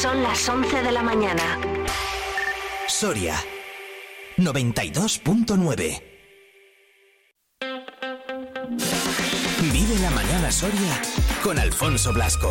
Son las 11 de la mañana. Soria 92.9 Vive la mañana Soria con Alfonso Blasco.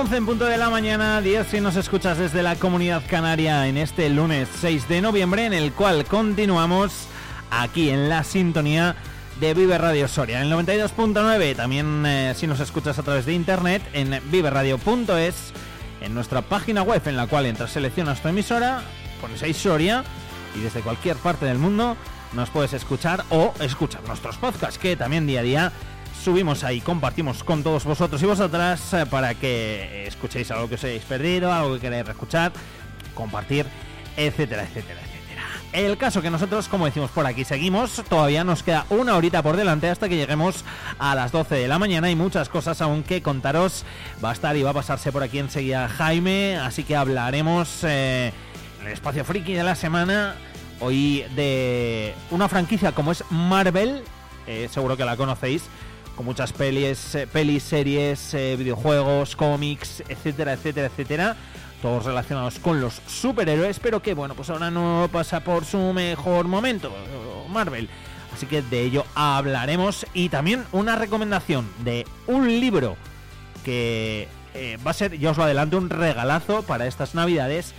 11 en punto de la mañana, 10 si nos escuchas desde la comunidad canaria en este lunes 6 de noviembre, en el cual continuamos aquí en la sintonía de Vive Radio Soria, en el 92.9. También eh, si nos escuchas a través de internet en viveradio.es, en nuestra página web en la cual entras, seleccionas tu emisora, pones ahí Soria y desde cualquier parte del mundo nos puedes escuchar o escuchar nuestros podcasts que también día a día subimos ahí, compartimos con todos vosotros y vosotras eh, para que escuchéis algo que os hayáis perdido, algo que queráis escuchar, compartir, etcétera, etcétera, etcétera. El caso que nosotros, como decimos por aquí, seguimos, todavía nos queda una horita por delante hasta que lleguemos a las 12 de la mañana y muchas cosas aún que contaros. Va a estar y va a pasarse por aquí enseguida Jaime, así que hablaremos eh, en el espacio friki de la semana hoy de una franquicia como es Marvel, eh, seguro que la conocéis con muchas pelis, eh, pelis series, eh, videojuegos, cómics, etcétera, etcétera, etcétera. Todos relacionados con los superhéroes, pero que bueno, pues ahora no pasa por su mejor momento, Marvel. Así que de ello hablaremos. Y también una recomendación de un libro que eh, va a ser, ya os lo adelanto, un regalazo para estas navidades.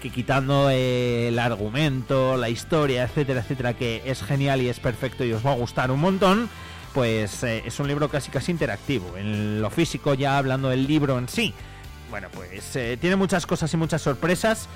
Que quitando el argumento, la historia, etcétera, etcétera, que es genial y es perfecto y os va a gustar un montón pues eh, es un libro casi casi interactivo. En lo físico, ya hablando del libro en sí, bueno, pues eh, tiene muchas cosas y muchas sorpresas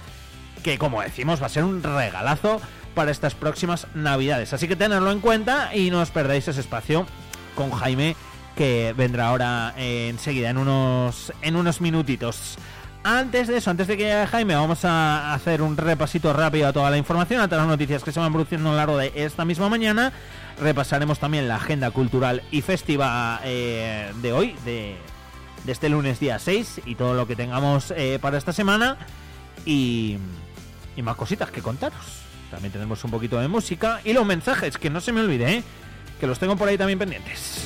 que, como decimos, va a ser un regalazo para estas próximas navidades. Así que tenedlo en cuenta y no os perdáis ese espacio con Jaime que vendrá ahora enseguida en unos en unos minutitos. Antes de eso, antes de que llegue Jaime, vamos a hacer un repasito rápido a toda la información, a todas las noticias que se van produciendo a lo largo de esta misma mañana repasaremos también la agenda cultural y festiva eh, de hoy, de, este lunes día 6, y todo lo que tengamos eh, para esta semana. Y, y, más cositas que contaros. También tenemos un poquito de música y los mensajes, que no se me olvide, ¿eh? que los tengo por ahí también pendientes.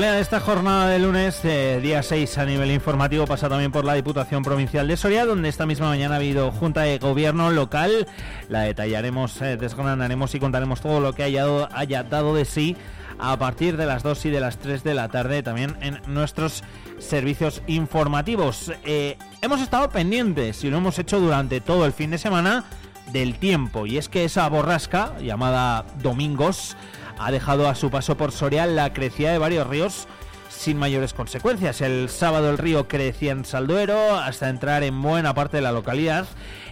Azulea de esta jornada de lunes, eh, día 6 a nivel informativo, pasa también por la Diputación Provincial de Soria, donde esta misma mañana ha habido Junta de Gobierno local. La detallaremos, eh, desgranaremos y contaremos todo lo que haya, haya dado de sí a partir de las 2 y de las 3 de la tarde también en nuestros servicios informativos. Eh, hemos estado pendientes y lo hemos hecho durante todo el fin de semana del tiempo y es que esa borrasca llamada Domingos ha dejado a su paso por Soria la crecida de varios ríos sin mayores consecuencias. El sábado el río crecía en Salduero hasta entrar en buena parte de la localidad.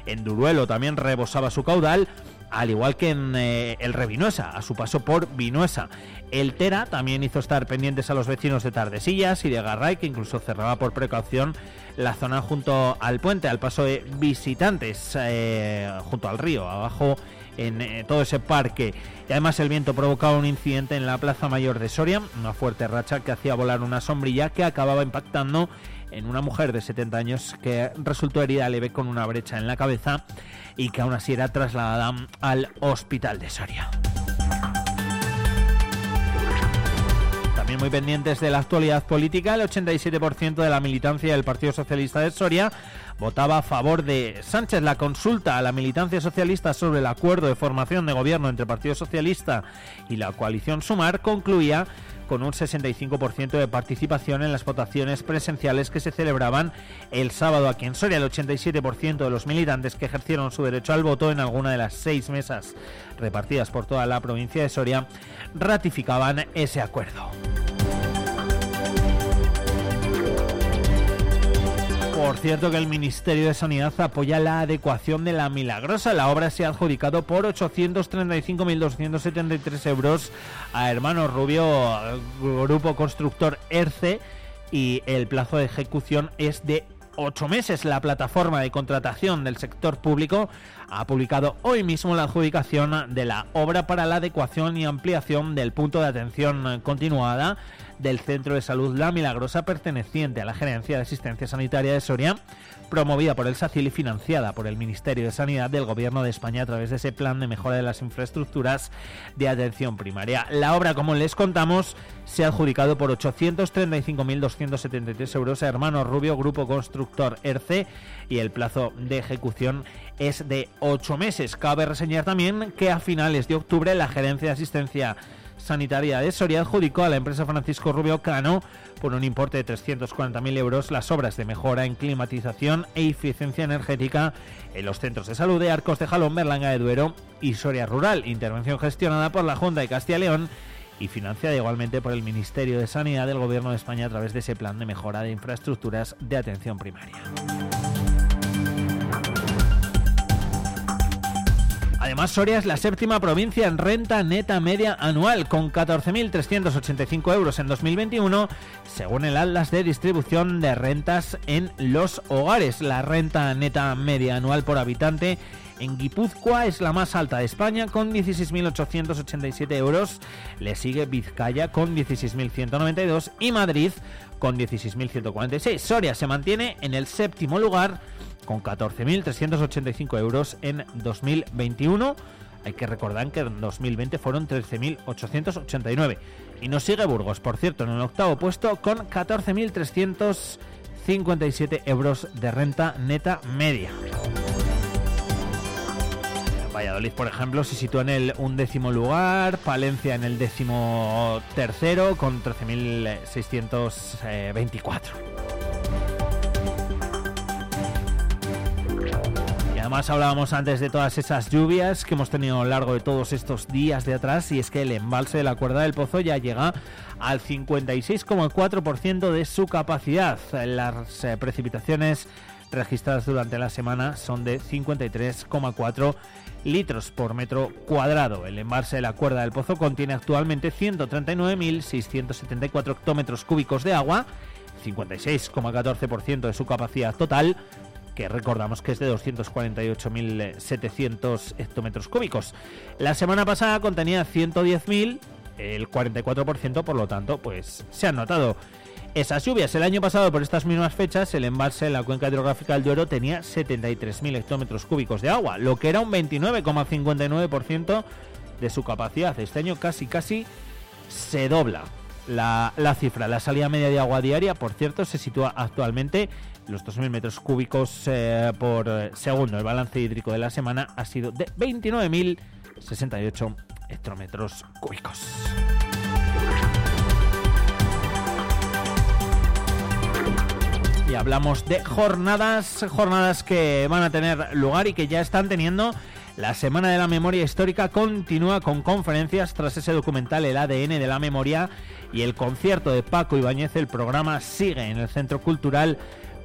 En Duruelo también rebosaba su caudal, al igual que en eh, el Revinuesa, a su paso por Vinuesa. El Tera también hizo estar pendientes a los vecinos de Tardesillas y de Garray, que incluso cerraba por precaución la zona junto al puente, al paso de visitantes, eh, junto al río, abajo en eh, todo ese parque. Y además el viento provocaba un incidente en la Plaza Mayor de Soria, una fuerte racha que hacía volar una sombrilla que acababa impactando en una mujer de 70 años que resultó herida leve con una brecha en la cabeza y que aún así era trasladada al hospital de Soria. También muy pendientes de la actualidad política, el 87% de la militancia del Partido Socialista de Soria votaba a favor de Sánchez. La consulta a la militancia socialista sobre el acuerdo de formación de gobierno entre el Partido Socialista y la coalición Sumar concluía con un 65% de participación en las votaciones presenciales que se celebraban el sábado aquí en Soria. El 87% de los militantes que ejercieron su derecho al voto en alguna de las seis mesas repartidas por toda la provincia de Soria ratificaban ese acuerdo. Por cierto que el Ministerio de Sanidad apoya la adecuación de la Milagrosa. La obra se ha adjudicado por 835.273 euros a Hermano Rubio, Grupo Constructor ERCE, y el plazo de ejecución es de ocho meses. La plataforma de contratación del sector público ha publicado hoy mismo la adjudicación de la obra para la adecuación y ampliación del punto de atención continuada del Centro de Salud La Milagrosa perteneciente a la Gerencia de Asistencia Sanitaria de Soria, promovida por el SACIL y financiada por el Ministerio de Sanidad del Gobierno de España a través de ese plan de mejora de las infraestructuras de atención primaria. La obra, como les contamos, se ha adjudicado por 835.273 euros a Hermano Rubio, Grupo Constructor ERCE, y el plazo de ejecución es de ocho meses. Cabe reseñar también que a finales de octubre la Gerencia de Asistencia Sanitaria de Soria adjudicó a la empresa Francisco Rubio Cano por un importe de 340.000 euros las obras de mejora en climatización e eficiencia energética en los centros de salud de Arcos de Jalón, Berlanga de Duero y Soria Rural, intervención gestionada por la Junta de Castilla y León y financiada igualmente por el Ministerio de Sanidad del Gobierno de España a través de ese plan de mejora de infraestructuras de atención primaria. Además, Soria es la séptima provincia en renta neta media anual, con 14.385 euros en 2021, según el Atlas de Distribución de Rentas en los Hogares. La renta neta media anual por habitante en Guipúzcoa es la más alta de España con 16.887 euros. Le sigue Vizcaya con 16.192 y Madrid con 16.146. Soria se mantiene en el séptimo lugar con 14.385 euros en 2021. Hay que recordar que en 2020 fueron 13.889. Y nos sigue Burgos, por cierto, en el octavo puesto con 14.357 euros de renta neta media. Valladolid, por ejemplo, se sitúa en el undécimo lugar, Palencia en el décimo tercero con 13.624. Además hablábamos antes de todas esas lluvias que hemos tenido a lo largo de todos estos días de atrás y es que el embalse de la cuerda del pozo ya llega al 56,4% de su capacidad. Las eh, precipitaciones registradas durante la semana son de 53,4 litros por metro cuadrado. El embalse de la cuerda del pozo contiene actualmente 139.674 hectómetros cúbicos de agua, 56,14% de su capacidad total, que recordamos que es de 248.700 hectómetros cúbicos. La semana pasada contenía 110.000, el 44%, por lo tanto, pues se han notado esas lluvias. El año pasado, por estas mismas fechas, el embalse en la cuenca hidrográfica del Duero tenía 73.000 hectómetros cúbicos de agua, lo que era un 29,59% de su capacidad. Este año casi, casi se dobla la, la, cifra. La salida media de agua diaria, por cierto, se sitúa actualmente los 2.000 metros cúbicos eh, por eh, segundo. El balance hídrico de la semana ha sido de 29.068 hectómetros cúbicos. Y hablamos de jornadas, jornadas que van a tener lugar y que ya están teniendo. La Semana de la Memoria Histórica continúa con conferencias tras ese documental El ADN de la Memoria y el concierto de Paco Ibáñez. El programa sigue en el Centro Cultural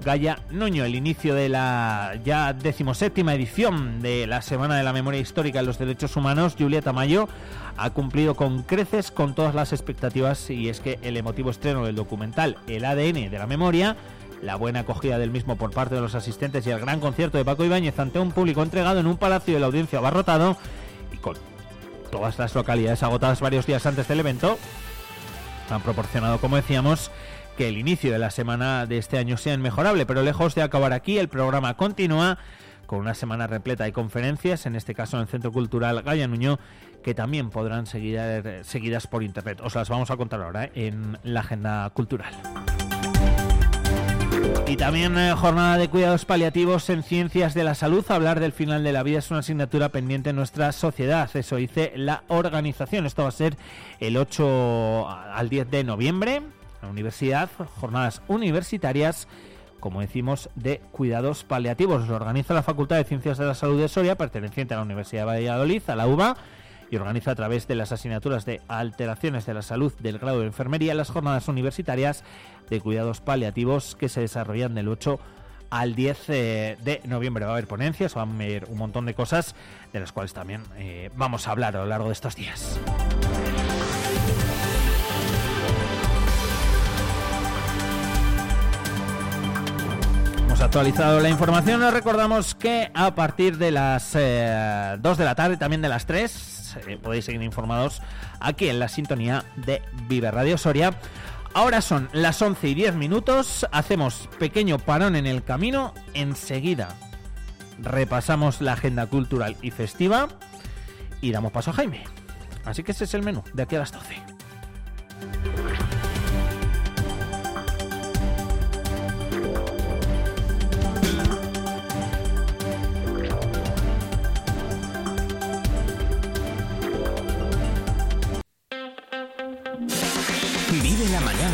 Gaya Nuño, el inicio de la ya decimoséptima edición de la Semana de la Memoria Histórica y los Derechos Humanos, Julieta Mayo, ha cumplido con creces con todas las expectativas y es que el emotivo estreno del documental El ADN de la Memoria, la buena acogida del mismo por parte de los asistentes y el gran concierto de Paco Ibáñez ante un público entregado en un palacio de la audiencia abarrotado y con todas las localidades agotadas varios días antes del evento, han proporcionado, como decíamos, que el inicio de la semana de este año sea inmejorable, pero lejos de acabar aquí, el programa continúa con una semana repleta de conferencias, en este caso en el Centro Cultural Gaya Nuño, que también podrán seguir seguidas por internet. Os las vamos a contar ahora en la agenda cultural. Y también eh, jornada de cuidados paliativos en ciencias de la salud. Hablar del final de la vida es una asignatura pendiente en nuestra sociedad. Eso dice la organización. Esto va a ser el 8 al 10 de noviembre. Universidad, jornadas universitarias, como decimos, de cuidados paliativos. Lo organiza la Facultad de Ciencias de la Salud de Soria, perteneciente a la Universidad de Valladolid, a la UBA y organiza a través de las asignaturas de alteraciones de la salud del grado de enfermería las jornadas universitarias de cuidados paliativos que se desarrollan del 8 al 10 eh, de noviembre. Va a haber ponencias, va a haber un montón de cosas de las cuales también eh, vamos a hablar a lo largo de estos días. Actualizado la información. Nos recordamos que a partir de las 2 eh, de la tarde, también de las 3, eh, podéis seguir informados aquí en la sintonía de Vive Radio Soria. Ahora son las 11 y 10 minutos, hacemos pequeño parón en el camino, enseguida repasamos la agenda cultural y festiva y damos paso a Jaime. Así que ese es el menú de aquí a las 12.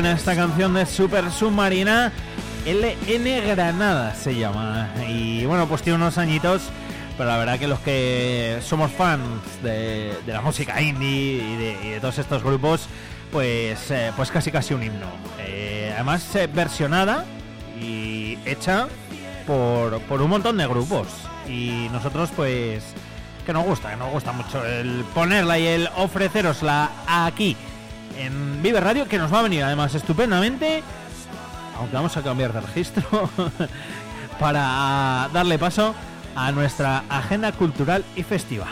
Buena esta canción de Super Submarina. LN Granada se llama. Y bueno, pues tiene unos añitos. Pero la verdad que los que somos fans de, la música indie y de, todos estos grupos, pues, eh, pues casi casi un himno. Eh, además eh, versionada y hecha por, por un montón de grupos. Y nosotros pues que nos gusta, que nos gusta mucho el ponerla y el ofrecerosla aquí en Vive Radio, que nos va a venir además estupendamente, aunque vamos a cambiar de registro, para darle paso a nuestra agenda cultural y festiva.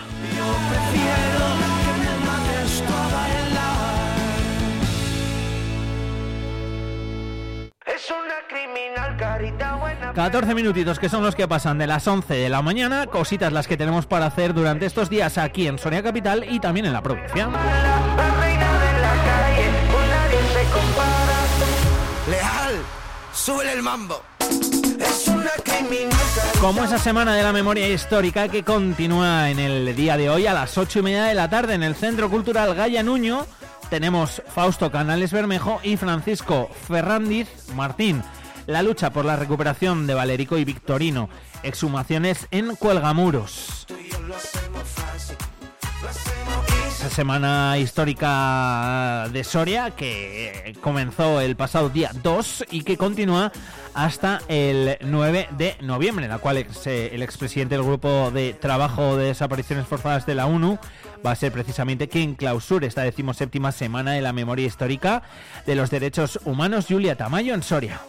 Es una criminal carita buena. 14 minutitos que son los que pasan de las 11 de la mañana, cositas las que tenemos para hacer durante estos días aquí en Sonia Capital y también en la provincia. El mambo. Es Como esa semana de la memoria histórica que continúa en el día de hoy a las ocho y media de la tarde en el Centro Cultural Gaya Nuño, tenemos Fausto Canales Bermejo y Francisco Ferrandiz Martín. La lucha por la recuperación de Valerico y Victorino. Exhumaciones en Cuelgamuros. Semana histórica de Soria que comenzó el pasado día 2 y que continúa hasta el 9 de noviembre, en la cual el expresidente del Grupo de Trabajo de Desapariciones Forzadas de la ONU va a ser precisamente quien clausure esta decimoséptima semana de la memoria histórica de los derechos humanos. Julia Tamayo en Soria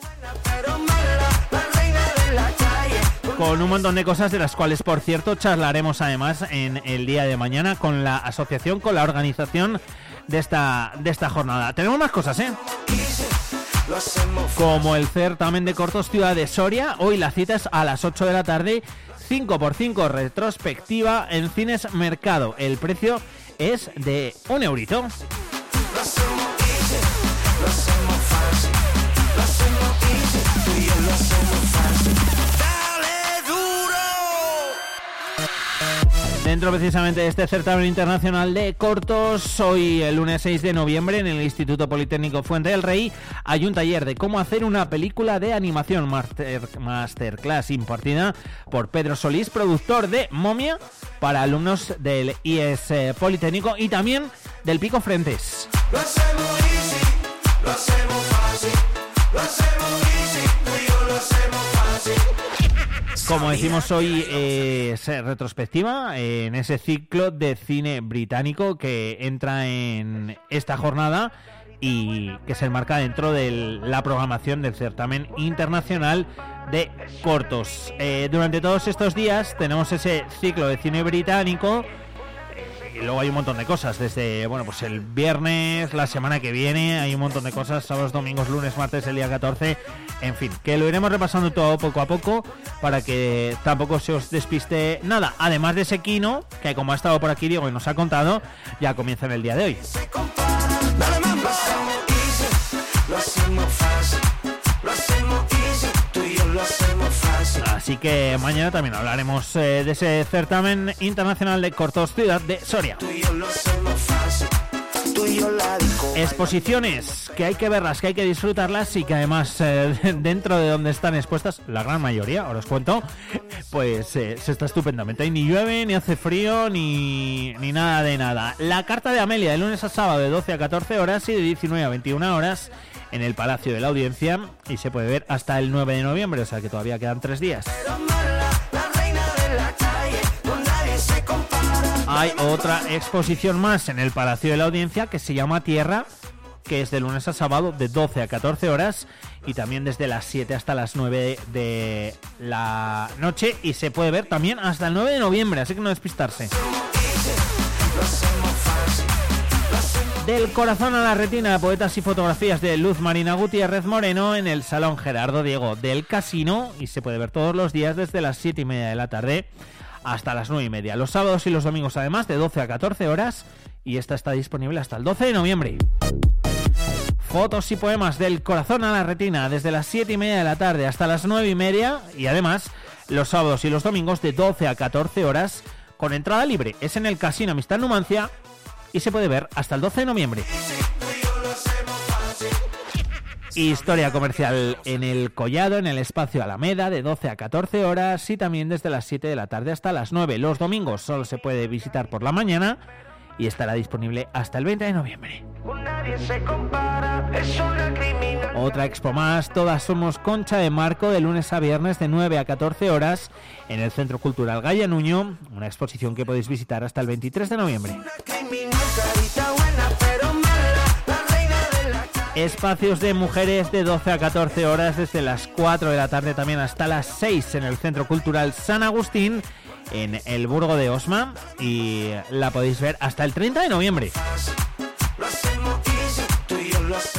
con un montón de cosas de las cuales, por cierto, charlaremos además en el día de mañana con la asociación, con la organización de esta, de esta jornada. Tenemos más cosas, ¿eh? Como el certamen de cortos Ciudad de Soria, hoy la cita es a las 8 de la tarde, 5x5 retrospectiva en Cines Mercado. El precio es de un eurito. Dentro precisamente de este certamen internacional de cortos, hoy el lunes 6 de noviembre en el Instituto Politécnico Fuente del Rey hay un taller de cómo hacer una película de animación master, masterclass impartida por Pedro Solís, productor de Momia, para alumnos del IES Politécnico y también del Pico Frentes. Como decimos hoy, eh, es retrospectiva en ese ciclo de cine británico que entra en esta jornada y que se enmarca dentro de la programación del certamen internacional de cortos. Eh, durante todos estos días tenemos ese ciclo de cine británico y luego hay un montón de cosas, desde, bueno, pues el viernes, la semana que viene, hay un montón de cosas, sábados, domingos, lunes, martes, el día 14, en fin, que lo iremos repasando todo poco a poco para que tampoco se os despiste nada. Además de ese Kino, que como ha estado por aquí Diego y nos ha contado, ya comienza en el día de hoy. Así que mañana también hablaremos eh, de ese certamen internacional de cortos Ciudad de Soria. Exposiciones que hay que verlas, que hay que disfrutarlas y que además eh, dentro de donde están expuestas, la gran mayoría, ahora os cuento, pues eh, se está estupendamente. ni llueve, ni hace frío, ni, ni nada de nada. La carta de Amelia de lunes a sábado de 12 a 14 horas y de 19 a 21 horas en el Palacio de la Audiencia y se puede ver hasta el 9 de noviembre, o sea que todavía quedan tres días. Hay otra exposición más en el Palacio de la Audiencia que se llama Tierra, que es de lunes a sábado de 12 a 14 horas y también desde las 7 hasta las 9 de la noche y se puede ver también hasta el 9 de noviembre, así que no despistarse. Del corazón a la retina, poetas y fotografías de Luz Marina Gutiérrez Moreno en el Salón Gerardo Diego del Casino y se puede ver todos los días desde las 7 y media de la tarde hasta las 9 y media. Los sábados y los domingos además de 12 a 14 horas y esta está disponible hasta el 12 de noviembre. Fotos y poemas del corazón a la retina desde las 7 y media de la tarde hasta las 9 y media y además los sábados y los domingos de 12 a 14 horas con entrada libre. Es en el Casino Amistad Numancia y se puede ver hasta el 12 de noviembre. Historia comercial en el Collado, en el espacio Alameda, de 12 a 14 horas y también desde las 7 de la tarde hasta las 9. Los domingos solo se puede visitar por la mañana y estará disponible hasta el 20 de noviembre. Otra expo más, todas somos concha de marco de lunes a viernes de 9 a 14 horas en el Centro Cultural Gaya Nuño, una exposición que podéis visitar hasta el 23 de noviembre. Espacios de mujeres de 12 a 14 horas desde las 4 de la tarde también hasta las 6 en el Centro Cultural San Agustín en el Burgo de Osma y la podéis ver hasta el 30 de noviembre.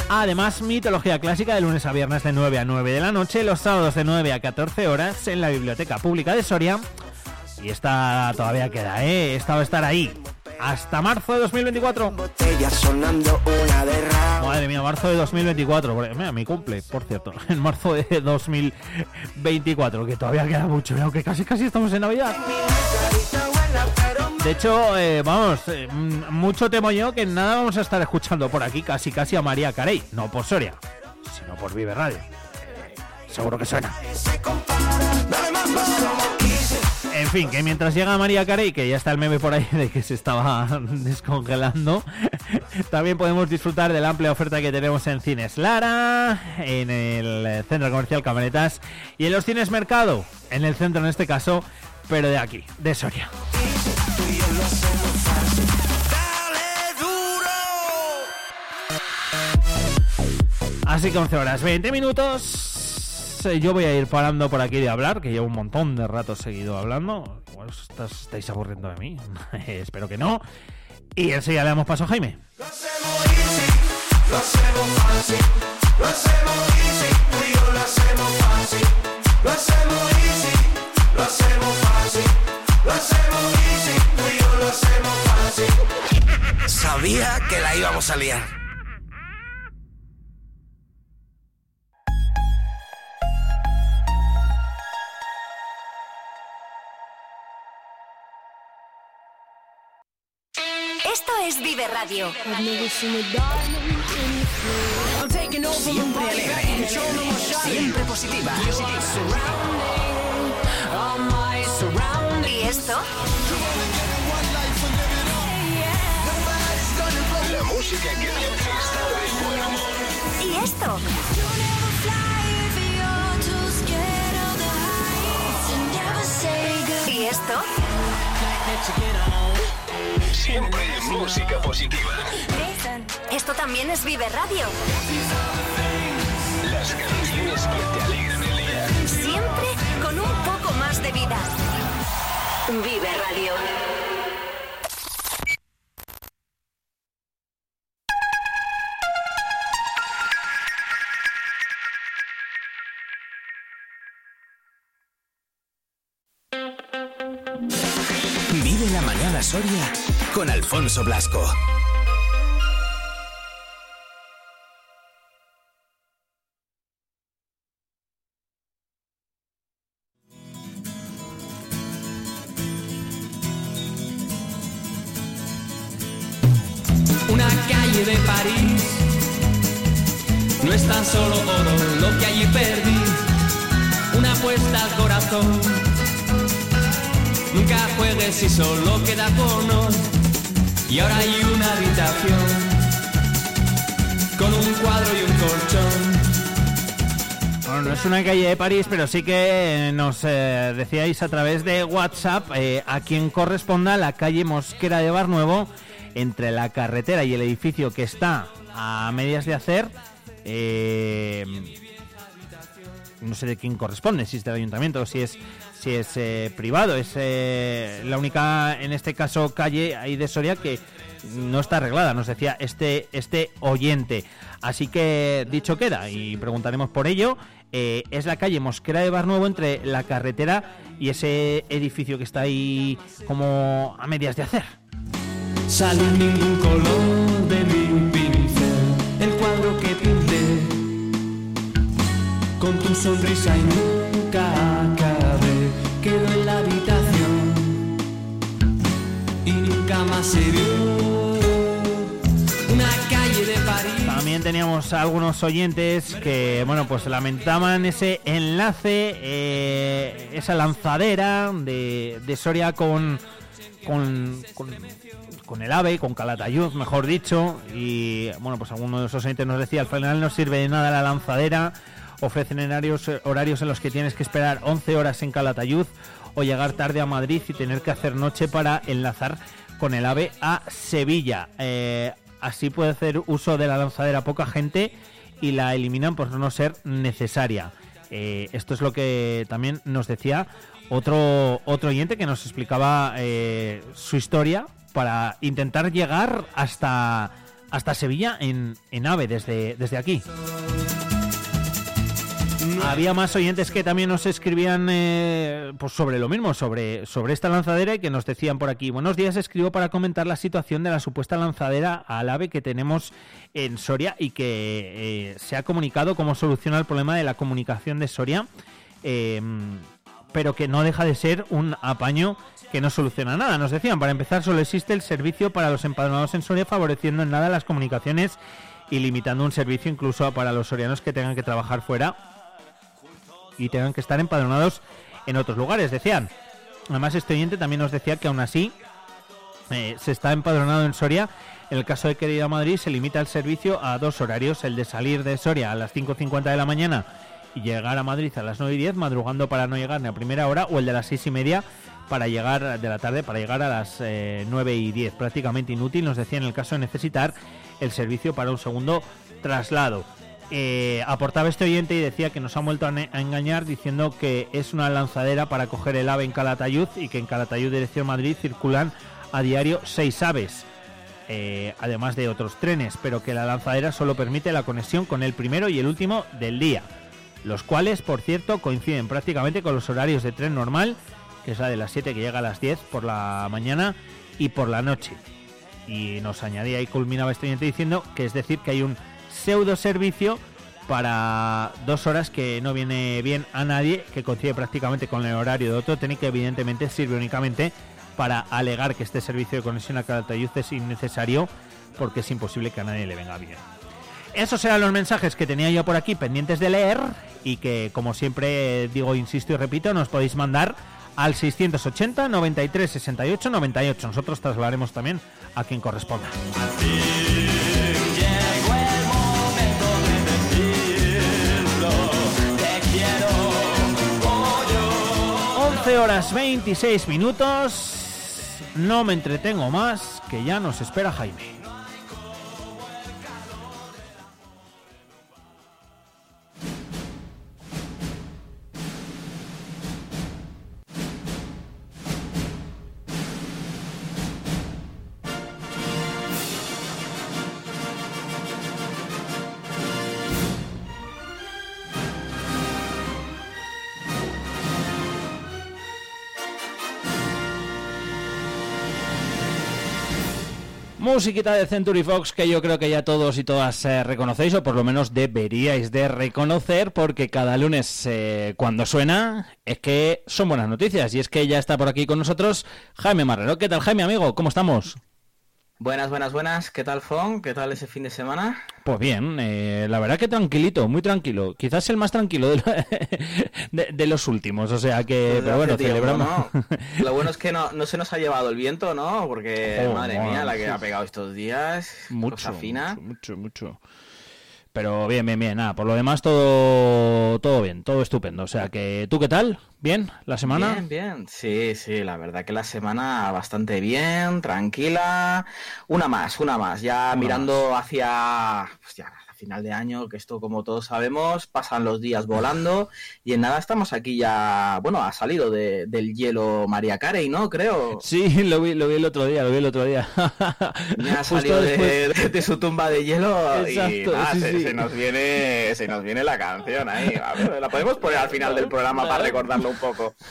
Además, mitología clásica de lunes a viernes de 9 a 9 de la noche, los sábados de 9 a 14 horas en la Biblioteca Pública de Soria. Y esta todavía queda, ¿eh? Esta va a estar ahí, hasta marzo de 2024. Botellas sonando una de rap. Madre mía, marzo de 2024. porque, Mira, mi cumple, por cierto, en marzo de 2024, que todavía queda mucho, aunque casi casi estamos en Navidad. De hecho, eh, vamos, eh, mm, mucho temo yo que nada vamos a estar escuchando por aquí casi casi a María Carey, no por Soria, sino por Vive Radio. Eh, seguro que suena. En fin, que mientras llega María Carey, que ya está el meme por ahí de que se estaba descongelando, también podemos disfrutar de la amplia oferta que tenemos en Cines Lara, en el Centro Comercial Camionetas y en los Cines Mercado, en el centro en este caso, pero de aquí, de Soria. Así que 11 horas 20 minutos. Eh, Yo voy a ir parando por aquí de hablar, que llevo un montón de rato seguido hablando. Igual os estás- estáis aburriendo de mí. Espero que no. Y enseguida le damos paso a Jaime. Sabía que la íbamos a liar. Siempre alegre. Siempre positiva. ¿Y esto? La música que te está de buen humor. ¿Y esto? ¿Y esto? Siempre música positiva. Esto también es Vive Radio. Las canciones que te alegran el día. Siempre con un poco más de vida. Vive Radio. Vive la mañana Soria con Alfonso Blasco. Solo queda cono. Y ahora hay una habitación con un cuadro y un colchón. Bueno, no es una calle de París, pero sí que eh, nos eh, decíais a través de WhatsApp eh, a quien corresponda la calle Mosquera de Barnuevo entre la carretera y el edificio que está a medias de hacer. no sé de quién corresponde, si es del ayuntamiento o si es si es eh, privado. Es eh, la única, en este caso, calle ahí de Soria que no está arreglada, nos decía este, este oyente. Así que dicho queda y preguntaremos por ello. eh, es la calle Mosquera de Barnuevo entre la carretera y ese edificio que está ahí como a medias de hacer. Sale ningún color de mi pincel, el cuadro que pinté con tu sonrisa y nunca También teníamos algunos oyentes que, bueno, pues lamentaban ese enlace, eh, esa lanzadera de, de Soria con, con, con, el AVE, con Calatayud, mejor dicho. Y, bueno, pues alguno de esos oyentes nos decía, al final no sirve de nada la lanzadera. Ofrecen horarios, horarios en los que tienes que esperar 11 horas en Calatayud o llegar tarde a Madrid y tener que hacer noche para enlazar con el AVE a Sevilla. Eh, así puede hacer uso de la lanzadera poca gente y la eliminan por no ser necesaria. Eh, esto es lo que también nos decía otro, otro oyente que nos explicaba eh, su historia para intentar llegar hasta, hasta Sevilla en, en AVE desde, desde aquí. Había más oyentes que también nos escribían eh, pues sobre lo mismo, sobre, esta lanzadera y que nos decían por aquí, buenos días, escribo para comentar la situación de la supuesta lanzadera al ave que tenemos en Soria y que eh, se ha comunicado cómo soluciona el problema de la comunicación de Soria, eh, pero que no deja de ser un apaño que no soluciona nada. Nos decían, para empezar, solo existe el servicio para los empadronados en Soria, favoreciendo en nada las comunicaciones y limitando un servicio incluso para los sorianos que tengan que trabajar fuera y tengan que estar empadronados en otros lugares, decían. Además, este oyente también nos decía que aún así eh, se está empadronado en Soria. En el caso de que ir a Madrid se limita el servicio a dos horarios, el de salir de Soria a las 5.50 de la mañana y llegar a Madrid a las 9 y 10, madrugando para no llegar ni a primera hora, o el de las 6 y media para llegar de la tarde, para llegar a las eh, 9 y 10. Prácticamente inútil, nos decía en el caso de necesitar el servicio para un segundo traslado. Eh, aportaba este oyente y decía que nos ha vuelto a engañar diciendo que es una lanzadera para coger el ave en Calatayud y que en Calatayud dirección Madrid circulan a diario seis aves, eh, además de otros trenes, pero que la lanzadera solo permite la conexión con el primero y el último del día, los cuales, por cierto, coinciden prácticamente con los horarios de tren normal, que es la de las 7 que llega a las 10 por la mañana y por la noche. Y nos añadía y culminaba este oyente diciendo que es decir que hay un pseudo servicio para dos horas que no viene bien a nadie, que coincide prácticamente con el horario de otro y que evidentemente sirve únicamente para alegar que este servicio de conexión a Calatayud es innecesario porque es imposible que a nadie le venga bien. Esos eran los mensajes que tenía yo por aquí pendientes de leer y que, como siempre digo, insisto y repito, nos podéis mandar al 680 93 68 98. Nosotros trasladaremos también a quien corresponda. Horas 26 minutos. No me entretengo más, que ya nos espera Jaime. Musiquita de Century Fox que yo creo que ya todos y todas eh, reconocéis o por lo menos deberíais de reconocer porque cada lunes eh, cuando suena es que son buenas noticias y es que ya está por aquí con nosotros Jaime Marrero. ¿Qué tal Jaime amigo? ¿Cómo estamos? Buenas, buenas, buenas. ¿Qué tal, Fon? ¿Qué tal ese fin de semana? Pues bien, eh, la verdad que tranquilito, muy tranquilo. Quizás el más tranquilo de, de- de los últimos, o sea que, Desde pero bueno, celebramos. ¿no? Lo bueno es que no, no se nos ha llevado el viento, ¿no? Porque, Oh, madre mía, la que ha pegado estos días. mucho, cosa fina. mucho, mucho, mucho. Pero bien, bien, bien. Nada, por lo demás todo, todo bien, todo estupendo. O sea que, ¿tú qué tal? ¿Bien? ¿La semana? Bien, bien. Sí, sí, la verdad que la semana bastante bien, tranquila. Una más, una más. Ya Una mirando hacia, pues final de año, que esto, como todos sabemos, pasan los días volando. Y en nada estamos aquí ya, bueno, ha salido de- del hielo María Carey, ¿no? Creo. Sí, lo vi, lo vi el otro día, lo vi el otro día. Ha salido de, después- de- de su tumba de hielo y nada, sí, se, sí. se nos viene se nos viene la canción ahí. A ver, la podemos poner al final del programa para recordarlo un poco.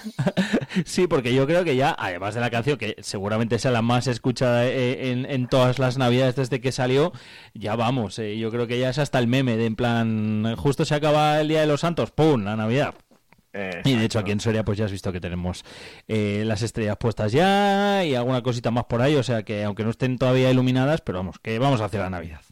Sí, porque yo creo que ya, además de la canción, que seguramente sea la más escuchada eh, en, en todas las navidades desde que salió, ya vamos, eh, yo creo que ya es hasta el meme de en plan, justo se acaba el Día de los Santos, ¡pum! La Navidad. Y de hecho aquí en Soria pues ya has visto que tenemos eh, las estrellas puestas ya y alguna cosita más por ahí, o sea que aunque no estén todavía iluminadas, pero vamos, que vamos hacia la Navidad.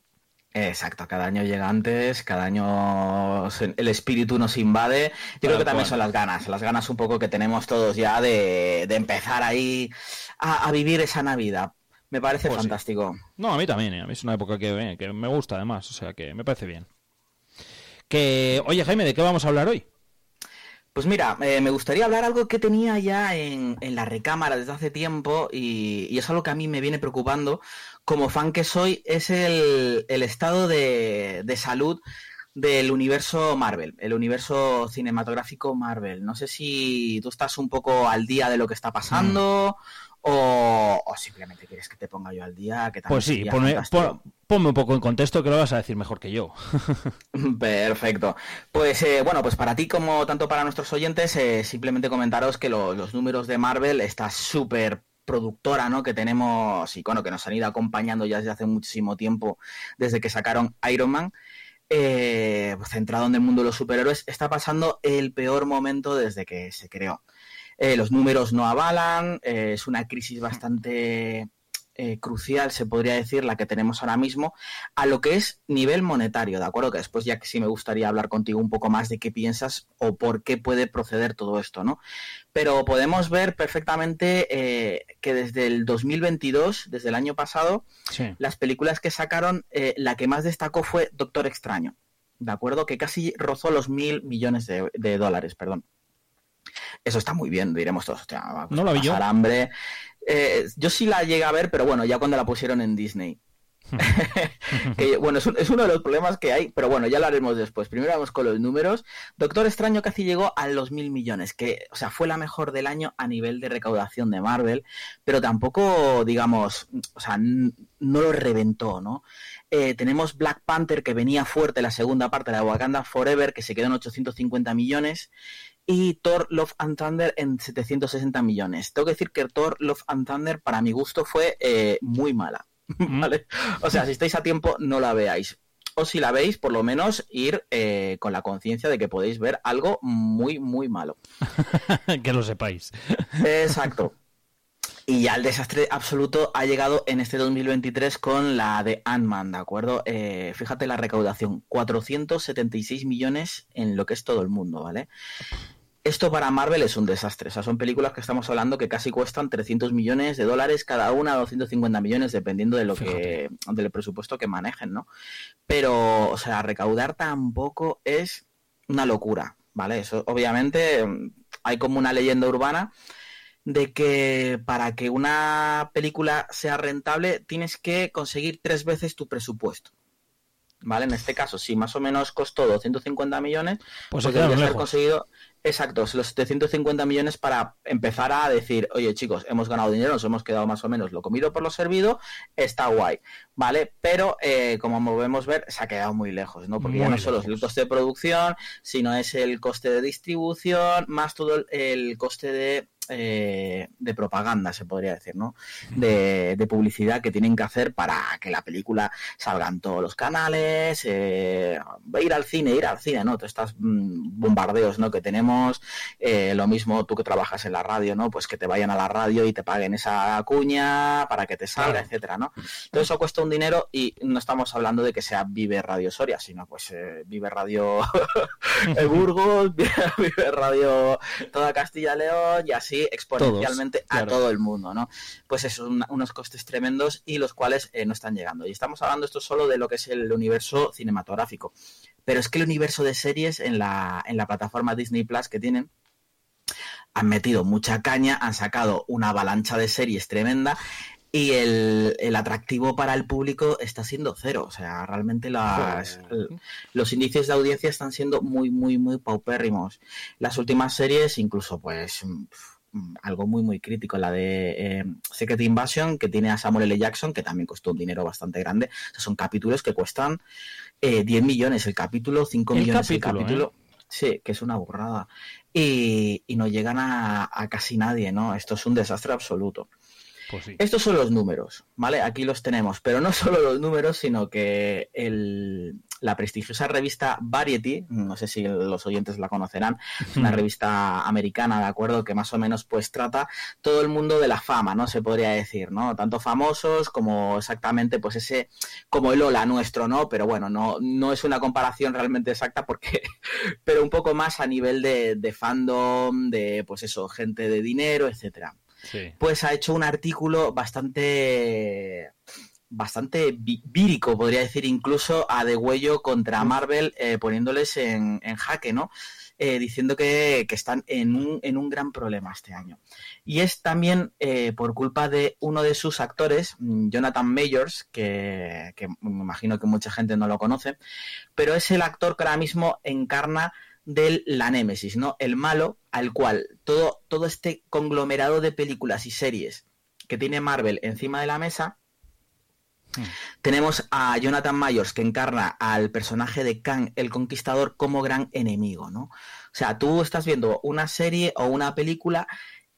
Exacto, cada año llega antes, cada año el espíritu nos invade. Yo creo que también cual. son las ganas, las ganas un poco que tenemos todos ya de, de empezar ahí a, a vivir esa Navidad. Me parece Pues sí. fantástico. No, a mí también, eh, a mí es una época que, eh, que me gusta además, o sea que me parece bien. Que, oye Jaime, ¿de qué vamos a hablar hoy? Pues mira, eh, me gustaría hablar algo que tenía ya en, en la recámara desde hace tiempo y, y es algo que a mí me viene preocupando como fan que soy, es el, el estado de, de salud del universo Marvel, el universo cinematográfico Marvel. No sé si tú estás un poco al día de lo que está pasando o, o, o simplemente quieres que te ponga yo al día. Que Pues sí, ponme, fantástico. pon- ponme un poco en contexto que lo vas a decir mejor que yo. Perfecto. Pues eh, bueno, pues para ti como tanto para nuestros oyentes, eh, simplemente comentaros que lo- los números de Marvel, esta súper productora, ¿no? Que tenemos y bueno, que nos han ido acompañando ya desde hace muchísimo tiempo, desde que sacaron Iron Man, eh, centrado en el mundo de los superhéroes, está pasando el peor momento desde que se creó. Eh, los números no avalan, eh, es una crisis bastante eh, crucial, se podría decir, la que tenemos ahora mismo, a lo que es nivel monetario, ¿de acuerdo? Que después ya que sí me gustaría hablar contigo un poco más de qué piensas o por qué puede proceder todo esto, ¿no? Pero podemos ver perfectamente eh, que desde el 2022, desde el año pasado, Sí. las películas que sacaron, eh, la que más destacó fue Doctor Extraño, ¿de acuerdo? Que casi rozó los mil millones de, de dólares, perdón. Eso está muy bien, diremos todos. hostia, a No la vi yo. hambre. Eh, yo sí la llegué a ver, pero bueno, ya cuando la pusieron en Disney. Que, bueno, es, un- es uno de los problemas que hay, pero bueno, ya lo haremos después. Primero vamos con los números. Doctor Extraño casi llegó a los mil millones, que, o sea, fue la mejor del año a nivel de recaudación de Marvel, pero tampoco, digamos, o sea, no lo reventó, ¿no? Eh, tenemos Black Panther, que venía fuerte la segunda parte de Wakanda Forever, que se quedó en 850 millones, y Thor Love and Thunder en 760 millones. Tengo que decir que Thor Love and Thunder, para mi gusto, fue eh, muy mala. ¿vale? O sea, si estáis a tiempo, no la veáis. O si la veis, por lo menos ir eh, con la conciencia de que podéis ver algo muy, muy malo. que lo sepáis. Exacto. Y ya el desastre absoluto ha llegado en este 2023 con la de Ant-Man, ¿de acuerdo? Eh, fíjate la recaudación, 476 millones en lo que es todo el mundo, ¿vale? Esto para Marvel es un desastre. O sea, son películas que estamos hablando que casi cuestan 300 millones de dólares cada una, 250 millones, dependiendo de lo que, del presupuesto que manejen, ¿no? Pero, o sea, recaudar tampoco es una locura, ¿vale? Eso, obviamente, hay como una leyenda urbana de que para que una película sea rentable tienes que conseguir tres veces tu presupuesto. ¿Vale? En este caso, si más o menos costó 250 millones, Pues pues, se haber conseguido exactos los 750 millones para empezar a decir, oye chicos, hemos ganado dinero, nos hemos quedado más o menos lo comido por lo servido, está guay, ¿vale? Pero eh, como podemos ver, se ha quedado muy lejos, ¿no? Porque ya no solo es el coste de producción, sino es el coste de distribución, más todo el, el coste de, eh, de propaganda, se podría decir, ¿no? De, de publicidad que tienen que hacer para que la película salga en todos los canales, eh, ir al cine, ir al cine, ¿no? Todos estos mm, bombardeos, ¿no? Que tenemos, eh, lo mismo tú que trabajas en la radio, ¿no? Pues que te vayan a la radio y te paguen esa cuña para que te salga, Claro. etcétera, ¿no? Todo eso cuesta un dinero y no estamos hablando de que sea Vive Radio Soria, sino pues eh, Vive Radio Burgos, Vive Radio toda Castilla y León y así exponencialmente a claro. todo el mundo, ¿no? Pues eso, una- unos costes tremendos y los cuales eh, no están llegando. Y estamos hablando esto solo de lo que es el universo cinematográfico. Pero es que el universo de series en la, en la plataforma Disney Plus que tienen han metido mucha caña, han sacado una avalancha de series tremenda y el, el atractivo para el público está siendo cero. O sea, realmente las, los índices de audiencia están siendo muy, muy, muy paupérrimos. Las últimas series, incluso, pues, algo muy, muy crítico, la de eh, Secret Invasion, que tiene a Samuel L. Jackson, que también costó un dinero bastante grande. O sea, son capítulos que cuestan eh, 10 millones el capítulo, 5 El millones capítulo, el capítulo. Sí, que es una burrada. Y, y no llegan a, a casi nadie, ¿no? Esto es un desastre absoluto. Pues sí. Estos son los números, ¿vale? Aquí los tenemos, pero no solo los números, sino que el- la prestigiosa revista Variety, no sé si los oyentes la conocerán, es una revista americana, ¿de acuerdo? Que más o menos pues trata todo el mundo de la fama, ¿no? Se podría decir, ¿no? Tanto famosos como exactamente pues ese, como el Ola nuestro, ¿no? Pero bueno, no, no es una comparación realmente exacta porque, pero un poco más a nivel de, de fandom, de pues eso, gente de dinero, etcétera Sí. pues ha hecho un artículo bastante bastante vírico, podría decir, incluso a degüello contra Marvel, eh, poniéndoles en, en jaque, ¿no? Eh, diciendo que, que están en un, en un gran problema este año. Y es también eh, por culpa de uno de sus actores, mm, Jonathan Mayors, que, que me imagino que mucha gente no lo conoce, pero es el actor que ahora mismo encarna de la Némesis, ¿no? El malo al cual todo, todo este conglomerado de películas y series que tiene Marvel encima de la mesa, Tenemos a Jonathan Myers que encarna al personaje de Kang el Conquistador como gran enemigo, ¿no? O sea, tú estás viendo una serie o una película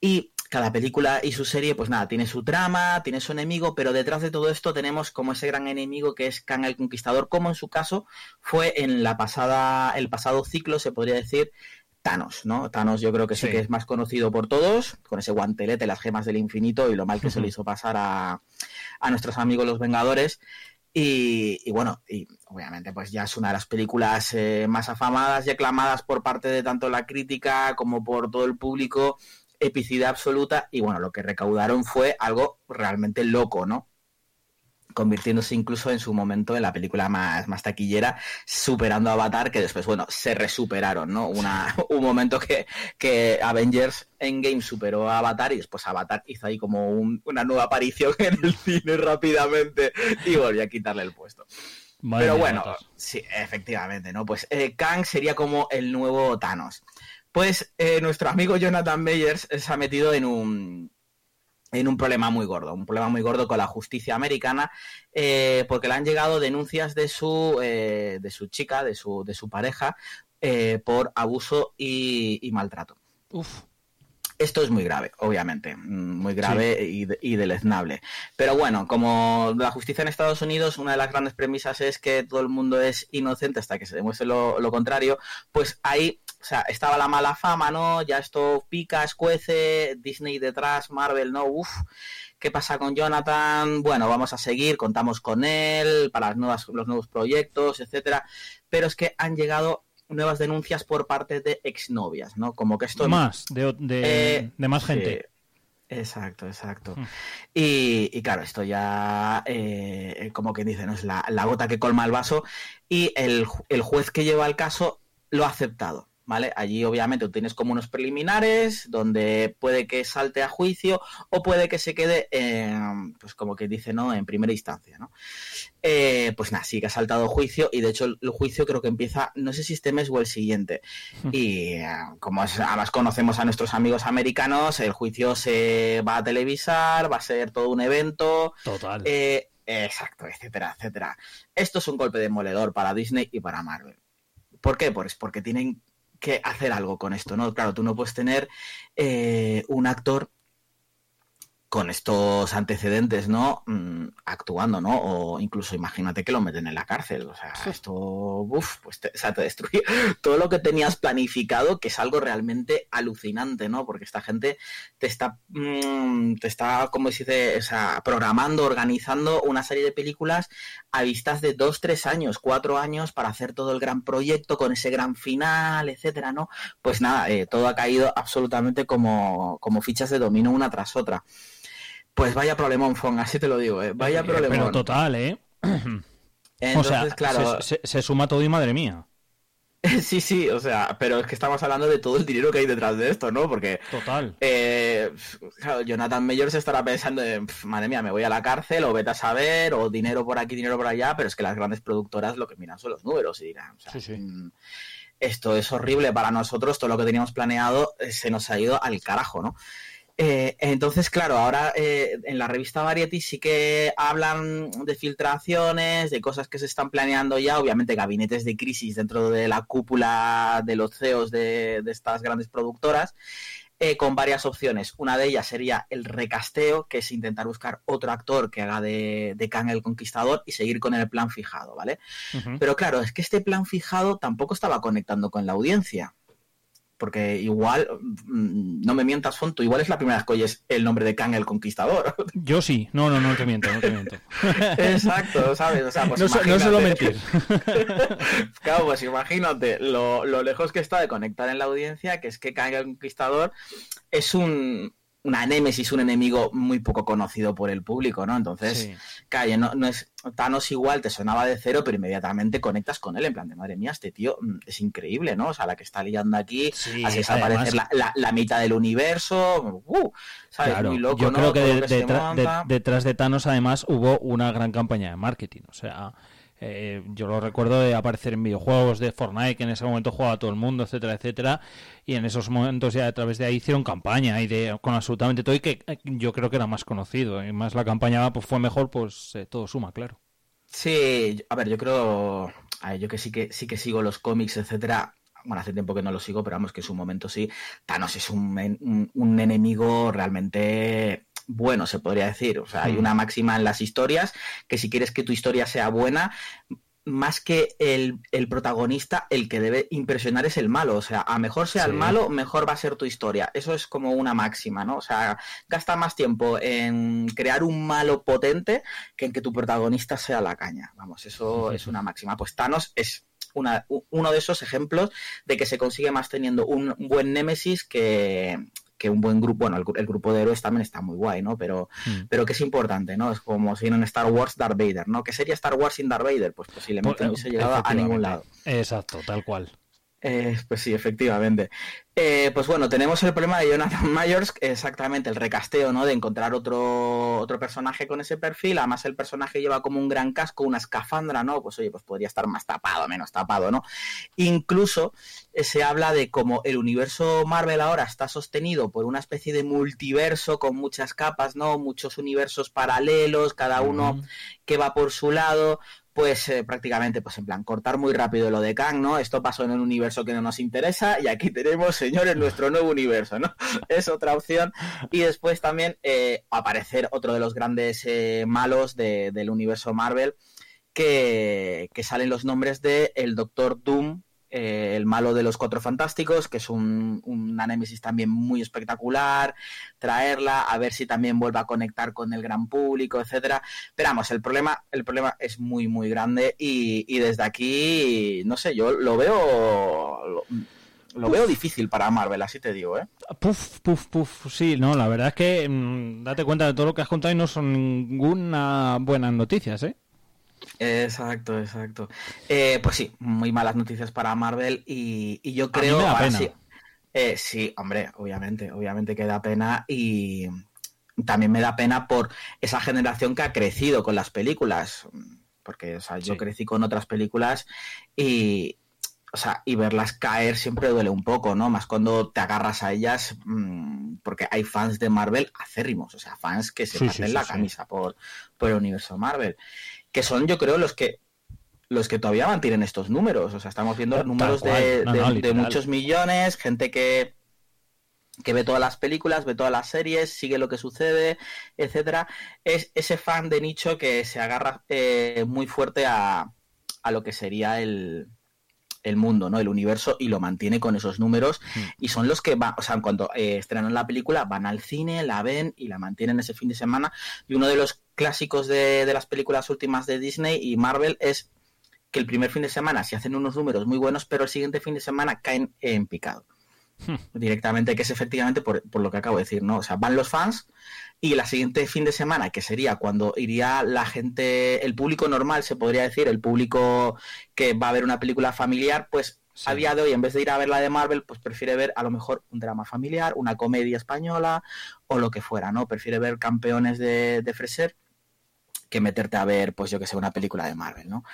y cada película y su serie, pues nada, tiene su trama, tiene su enemigo, pero detrás de todo esto tenemos como ese gran enemigo que es Kang el Conquistador, como en su caso fue en la pasada, el pasado ciclo, se podría decir, Thanos, ¿no? Thanos yo creo que sí, Sí. que es más conocido por todos, con ese guantelete, las gemas del infinito y lo mal que se le hizo pasar a, a nuestros amigos los Vengadores. Y, bueno, y obviamente pues ya es una de las películas eh, más afamadas y aclamadas por parte de tanto la crítica como por todo el público, epicidad absoluta y bueno, lo que recaudaron fue algo realmente loco, ¿no? Convirtiéndose incluso en su momento en la película más, más taquillera, superando a Avatar, que después, bueno, se resuperaron, ¿no? Una, un momento que, que Avengers Endgame superó a Avatar y después Avatar hizo ahí como un- una nueva aparición en el cine rápidamente y volvió a quitarle el puesto. Madre Pero bueno, Matas. sí, efectivamente, ¿no? Pues eh, Kang sería como el nuevo Thanos. Pues eh, nuestro amigo Jonathan Meyers se ha metido en un en un problema muy gordo, un problema muy gordo con la justicia americana, eh, porque le han llegado denuncias de su eh, de su chica, de su de su pareja, eh, por abuso y, y maltrato. Uf. Esto es muy grave, obviamente, mm, muy grave y, y deleznable. Pero bueno, como la justicia en Estados Unidos, una de las grandes premisas es que todo el mundo es inocente hasta que se demuestre lo, lo contrario, pues ahí, o sea, estaba la mala fama, ¿no? Ya esto pica, escuece, Disney detrás, Marvel, ¿no? Uf, ¿qué pasa con Jonathan? Bueno, vamos a seguir, contamos con él para las nuevas, los nuevos proyectos, etcétera. Pero es que han llegado nuevas denuncias por parte de exnovias, ¿no? Como que esto Más, de, de, eh, de más gente. Exacto, exacto. Mm. Y, y claro, esto ya, eh, como quien dice, ¿no? es la, la gota que colma el vaso. Y el, el juez que lleva el caso lo ha aceptado, ¿vale? Allí obviamente tú tienes como unos preliminares donde puede que salte a juicio o puede que se quede, en, pues como que dice, ¿no? En primera instancia, ¿no? Eh, pues nada, sí que ha saltado juicio y de hecho el, el juicio creo que empieza, no sé si este mes o el siguiente. Y eh, como es- además conocemos a nuestros amigos americanos, el juicio se va a televisar, va a ser todo un evento, Total. eh, exacto, etcétera, etcétera. Esto es un golpe demoledor para Disney y para Marvel. ¿Por qué? Pues porque tienen que hacer algo con esto, ¿no? Claro, tú no puedes tener eh, un actor con estos antecedentes, ¿no? Mm, actuando, ¿no? O incluso imagínate que lo meten en la cárcel. O sea, esto, uff, pues te, o sea, te destruye todo lo que tenías planificado, que es algo realmente alucinante, ¿no? Porque esta gente te está, mm, te está, como se dice, o sea, programando, organizando una serie de películas a vistas de dos, tres años, cuatro años para hacer todo el gran proyecto con ese gran final, etcétera, ¿no? Pues nada, eh, todo ha caído absolutamente como, como fichas de dominó una tras otra. Pues vaya problemón, Fong, así te lo digo, ¿eh? Vaya Eh, problemón. Pero total, ¿eh? Entonces, o sea, claro, se, se- se suma todo y madre mía. sí, sí, o sea, pero es que estamos hablando de todo el dinero que hay detrás de esto, ¿no? Porque Total. Eh, claro, Jonathan Mayor se estará pensando en, "Pf, madre mía, me voy a la cárcel o vete a saber, o dinero por aquí, dinero por allá, pero es que las grandes productoras lo que miran son los números y dirán, o sea, Sí, sí. mm, esto es horrible para nosotros, todo lo que teníamos planeado eh, se nos ha ido al carajo, ¿no? Eh, entonces, claro, ahora eh, en la revista Variety sí que hablan de filtraciones, de cosas que se están planeando ya, obviamente gabinetes de crisis dentro de la cúpula de los CEOs de, de estas grandes productoras, eh, con varias opciones. Una de ellas sería el recasteo, que es intentar buscar otro actor que haga de, de Kang el Conquistador y seguir con el plan fijado, ¿vale? Pero claro, es que este plan fijado tampoco estaba conectando con la audiencia. Porque igual, mm, no me mientas, Fonto, igual es la primera vez que oyes el nombre de Kang el Conquistador. Yo sí. No, no, no te miento, no te miento. Exacto, ¿sabes? O sea, pues no, no suelo mentir. Claro, pues imagínate lo, lo lejos que está de conectar en la audiencia, que es que Kang el Conquistador es un, una némesis, un enemigo muy poco conocido por el público, ¿no? Entonces, Sí. calle, no, no es Thanos igual, te sonaba de cero, pero inmediatamente conectas con él, en plan de madre mía, este tío mm, es increíble, ¿no? O sea, la que está liando aquí, Sí, así desaparecer la, la- la mitad del universo, uh, ¿sabes? Claro, Muy loco, yo ¿no? creo que, Todo de- detrás de Thanos además hubo una gran campaña de marketing. O sea, eh, yo lo recuerdo de aparecer en videojuegos de Fortnite, que en ese momento jugaba todo el mundo, etcétera, etcétera, y en esos momentos ya a través de ahí hicieron campaña y de con absolutamente todo y que eh, yo creo que era más conocido y más la campaña pues fue mejor, pues eh, todo suma, claro. Sí, a ver, yo creo, yo que sí que sí que sigo los cómics, etcétera. Bueno, hace tiempo que no lo sigo, pero vamos que en su momento sí. Thanos es un, un, un enemigo realmente bueno, se podría decir. O sea, hay una máxima en las historias que si quieres que tu historia sea buena, más que el, el, protagonista, el que debe impresionar es el malo. O sea, a mejor sea sí. el malo, mejor va a ser tu historia. Eso es como una máxima, ¿no? O sea, gasta más tiempo en crear un malo potente que en que tu protagonista sea la caña. Vamos, eso es una máxima. Pues Thanos es una, uno de esos ejemplos de que se consigue más teniendo un buen némesis que, que un buen grupo, bueno, el, el, grupo de héroes también está muy guay, ¿no? Pero, mm. pero que es importante, ¿no? Es como si en Star Wars Darth Vader, ¿no? ¿Qué sería Star Wars sin Darth Vader? Pues posiblemente pues, no hubiese llegado a ningún lado. Exacto, tal cual. Eh, pues sí, efectivamente. Eh, pues bueno, tenemos el problema de Jonathan Myers, exactamente el recasteo, ¿no? De encontrar otro, otro personaje con ese perfil. Además, el personaje lleva como un gran casco, una escafandra, ¿no? Pues oye, pues podría estar más tapado, menos tapado, ¿no? Incluso eh, se habla de cómo el universo Marvel ahora está sostenido por una especie de multiverso con muchas capas, ¿no? Muchos universos paralelos, cada uno mm. que va por su lado pues eh, prácticamente, pues en plan, cortar muy rápido lo de Kang, ¿no? Esto pasó en un universo que no nos interesa y aquí tenemos, señores, nuestro nuevo universo, ¿no? es otra opción. Y después también eh, aparecer otro de los grandes eh, malos de, del universo Marvel, que, que, salen los nombres de el Doctor Doom, eh, el malo de los Cuatro Fantásticos, que es un, una Némesis también muy espectacular, traerla, a ver si también vuelve a conectar con el gran público, etcétera. Pero vamos, el problema, el problema es muy, muy grande y, y desde aquí, no sé, yo lo veo. Lo, lo veo difícil para Marvel, así te digo, ¿eh? Puf, puf, puf, sí, no, la verdad es que mmm, date cuenta de todo lo que has contado y no son ninguna buenas noticias, ¿eh? Exacto, exacto. Eh, pues sí, muy malas noticias para Marvel y, y yo creo... A mí me da pena. Sí, eh, sí, hombre, obviamente, obviamente que da pena y también me da pena por esa generación que ha crecido con las películas, porque o sea, yo sí. crecí con otras películas y, o sea, y verlas caer siempre duele un poco, ¿no? Más cuando te agarras a ellas, mmm, porque hay fans de Marvel acérrimos, o sea, fans que se sí, parten sí, la camisa por, por el universo Marvel que son yo creo los que los que todavía mantienen estos números. O sea, estamos viendo números de, no, no, de, de, muchos millones, gente que, que ve todas las películas, ve todas las series, sigue lo que sucede, etcétera. Es ese fan de nicho que se agarra eh, muy fuerte a, a, lo que sería el, el mundo, ¿no? El universo y lo mantiene con esos números mm. y son los que van, o sea, cuando eh, estrenan la película van al cine, la ven y la mantienen ese fin de semana y uno de los clásicos de, de las películas últimas de Disney y Marvel es que el primer fin de semana se hacen unos números muy buenos, pero el siguiente fin de semana caen en picado. Hmm. Directamente, que es efectivamente por, por, lo que acabo de decir, ¿no? O sea, van los fans y la siguiente fin de semana, que sería cuando iría la gente, el público normal, se podría decir, el público que va a ver una película familiar, pues sí. a día de hoy, en vez de ir a ver la de Marvel, pues prefiere ver a lo mejor un drama familiar, una comedia española o lo que fuera, ¿no? Prefiere ver campeones de, de Freser que meterte a ver, pues yo que sé, una película de Marvel, ¿no?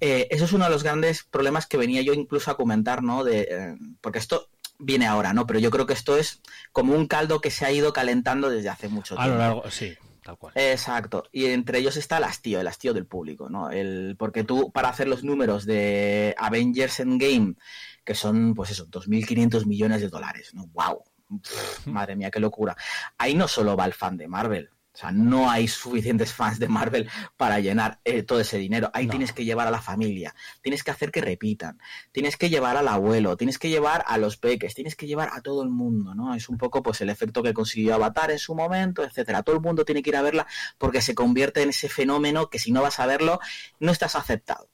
Eh, eso es uno de los grandes problemas que venía yo incluso a comentar, ¿no? De, eh, porque esto viene ahora, ¿no? Pero yo creo que esto es como un caldo que se ha ido calentando desde hace mucho tiempo. A lo largo, sí. Tal cual. Exacto. Y entre ellos está el hastío, el hastío del público, ¿no? El, porque tú, para hacer los números de Avengers Endgame, que son, pues eso, 2.500 millones de dólares, ¿no? ¡Wow! Pff, madre mía, qué locura. Ahí no solo va el fan de Marvel, sea, no hay suficientes fans de Marvel para llenar eh, todo ese dinero. Ahí no. tienes que llevar a la familia, tienes que hacer que repitan, tienes que llevar al abuelo, tienes que llevar a los peques, tienes que llevar a todo el mundo, ¿no? Es un poco pues el efecto que consiguió Avatar en su momento, etcétera. Todo el mundo tiene que ir a verla porque se convierte en ese fenómeno que si no vas a verlo no estás aceptado.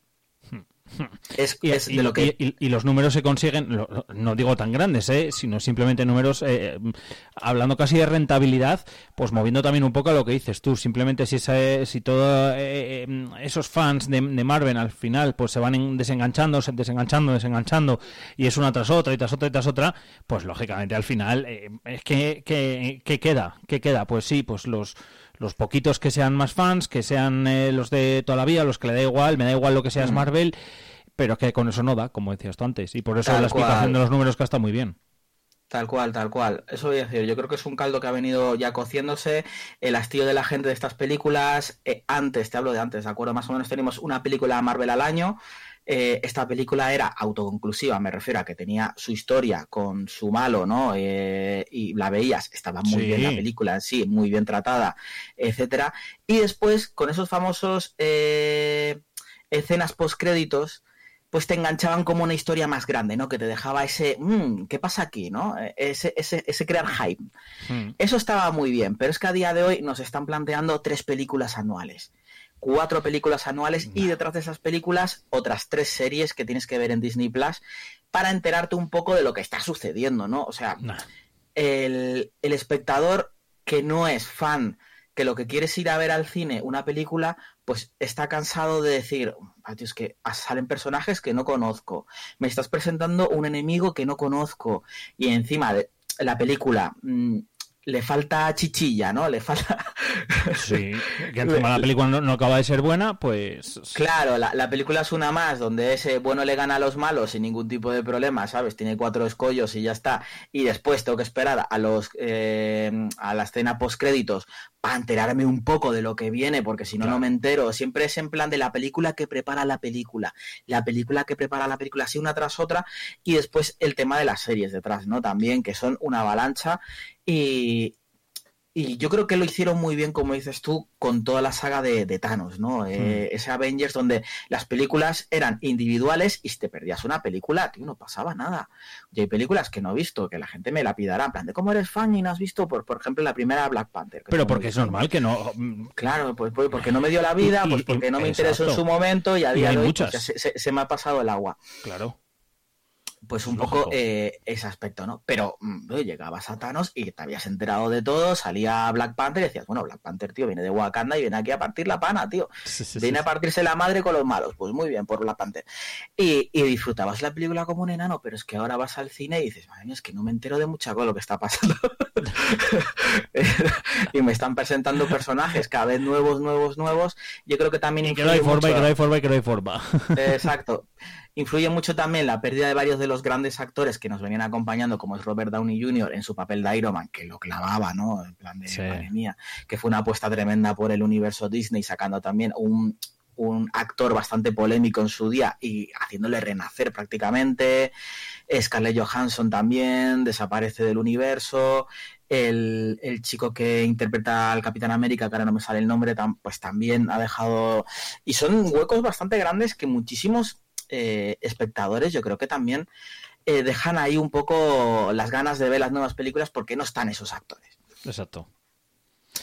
Es, y, es de lo que... Y, y, los números se consiguen, no digo tan grandes, ¿eh? sino simplemente números, eh, hablando casi de rentabilidad, pues moviendo también un poco a lo que dices tú. Simplemente si, esa, si todos eh, esos fans de, de, Marvel al final pues se van desenganchando, desenganchando, desenganchando, y es una tras otra y tras otra y tras otra, pues lógicamente al final eh, es que, que, que queda, que queda, pues sí, pues los Los poquitos que sean más fans, que sean eh, los de toda la vida, los que le da igual, me da igual lo que seas Mm. Marvel, pero que con eso no da, como decías tú antes. Y por eso Tal la explicación cual. de los números que está muy bien. Tal cual, tal cual. Eso voy a decir. Yo creo que es un caldo que ha venido ya cociéndose. El hastío de la gente de estas películas. eh, antes, te hablo de antes, ¿de acuerdo? Más o menos teníamos una película Marvel al año. Eh, esta película era autoconclusiva, me refiero a que tenía su historia con su malo, ¿no? Eh, y la veías, estaba muy Sí. bien la película en sí, muy bien tratada, etcétera. Y después, con esos famosos eh, escenas postcréditos, pues te enganchaban como una historia más grande, ¿no? Que te dejaba ese, "Mm, ¿qué pasa aquí, no? Ese, ese, ese crear hype. Mm. Eso estaba muy bien, pero es que a día de hoy nos están planteando tres películas anuales. Cuatro películas anuales y detrás de esas películas otras tres series que tienes que ver en Disney Plus para enterarte un poco de lo que está sucediendo, ¿no? O sea, el, el espectador que no es fan, que lo que quiere es ir a ver al cine una película, pues está cansado de decir, "Ah, es que salen personajes que no conozco, me estás presentando un enemigo que no conozco, y encima de la película mm, le falta chichilla, ¿no? Le falta... Sí, que encima la película no, no acaba de ser buena, pues... Claro, la, la película es una más donde ese bueno le gana a los malos sin ningún tipo de problema, ¿sabes? Tiene cuatro escollos y ya está. Y después tengo que esperar a los eh, a la escena post créditos para enterarme un poco de lo que viene, porque si no Claro. no me entero. Siempre es en plan de la película que prepara la película, la película que prepara la película, así una tras otra, y después el tema de las series detrás, ¿no? También que son una avalancha y y yo creo que lo hicieron muy bien, como dices tú, con toda la saga de, de Thanos, ¿no? Eh, ese Avengers donde las películas eran individuales y si te perdías una película, tío, no pasaba nada. Y hay películas que no he visto, que la gente me lapidará, en plan de cómo eres fan y no has visto, por, por ejemplo, la primera Black Panther. Pero porque es normal que no... mm, Claro, pues, pues porque no me dio la vida, Y- pues y- porque no me interesó en su momento y a Y día hay de hoy pues, ya se, se- se me ha pasado el agua. Claro. Pues un poco eh, ese aspecto, ¿no? Pero mm, llegabas a Thanos y te habías enterado de todo, salía Black Panther y decías, bueno, Black Panther, tío, viene de Wakanda y viene aquí a partir la pana, tío. Sí, sí, Viene sí. a partirse la madre con los malos. Pues muy bien, por Black Panther. Y, y disfrutabas la película como un enano, pero es que ahora vas al cine y dices, madre mía, es que no me entero de mucha cosa lo que está pasando. y me están presentando personajes cada vez nuevos, nuevos, nuevos. Yo creo que también Y que no hay forma, y que no hay forma, y que no hay forma. Exacto. Influye mucho también la pérdida de varios de los grandes actores que nos venían acompañando, como es Robert Downey Jr. en su papel de Iron Man, que lo clavaba, ¿no? En plan de, Sí. madre mía, que fue una apuesta tremenda por el universo Disney, sacando también un, un actor bastante polémico en su día y haciéndole renacer prácticamente. Scarlett Johansson también desaparece del universo. El, el chico que interpreta al Capitán América, que ahora no me sale el nombre, tam- pues también ha dejado... Y son huecos bastante grandes que muchísimos eh, espectadores yo creo que también eh, dejan ahí un poco las ganas de ver las nuevas películas porque no están esos actores. Exacto.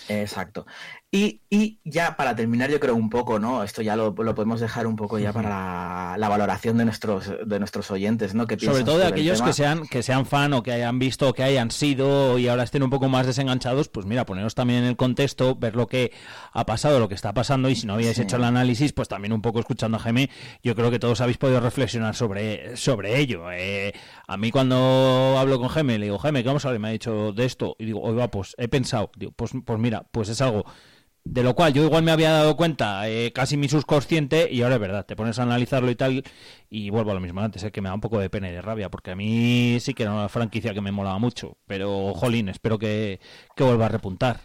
Exacto. Y, y ya para terminar, yo creo un poco, ¿no? Esto ya lo, lo podemos dejar un poco ya para la, la valoración de nuestros, de nuestros oyentes, ¿no? ¿Qué Sobre todo de aquellos que sean, que sean fan o que hayan visto o que hayan sido y ahora estén un poco más desenganchados, pues mira, poneros también en el contexto, ver lo que ha pasado, lo que está pasando y si no habíais Sí. hecho el análisis, pues también un poco escuchando a Jaime, yo creo que todos habéis podido reflexionar sobre, sobre ello. Eh, a mí cuando hablo con Jaime, le digo, Jaime, ¿qué vamos a hablar? Me ha dicho de esto y digo, oiga, pues he pensado, digo, pues, pues mira, pues es algo de lo cual yo igual me había dado cuenta eh, casi mi subconsciente y ahora es verdad, te pones a analizarlo y tal y vuelvo a lo mismo antes, es que me da un poco de pena y de rabia porque a mí sí que era una franquicia que me molaba mucho, pero jolín, espero que, que vuelva a repuntar.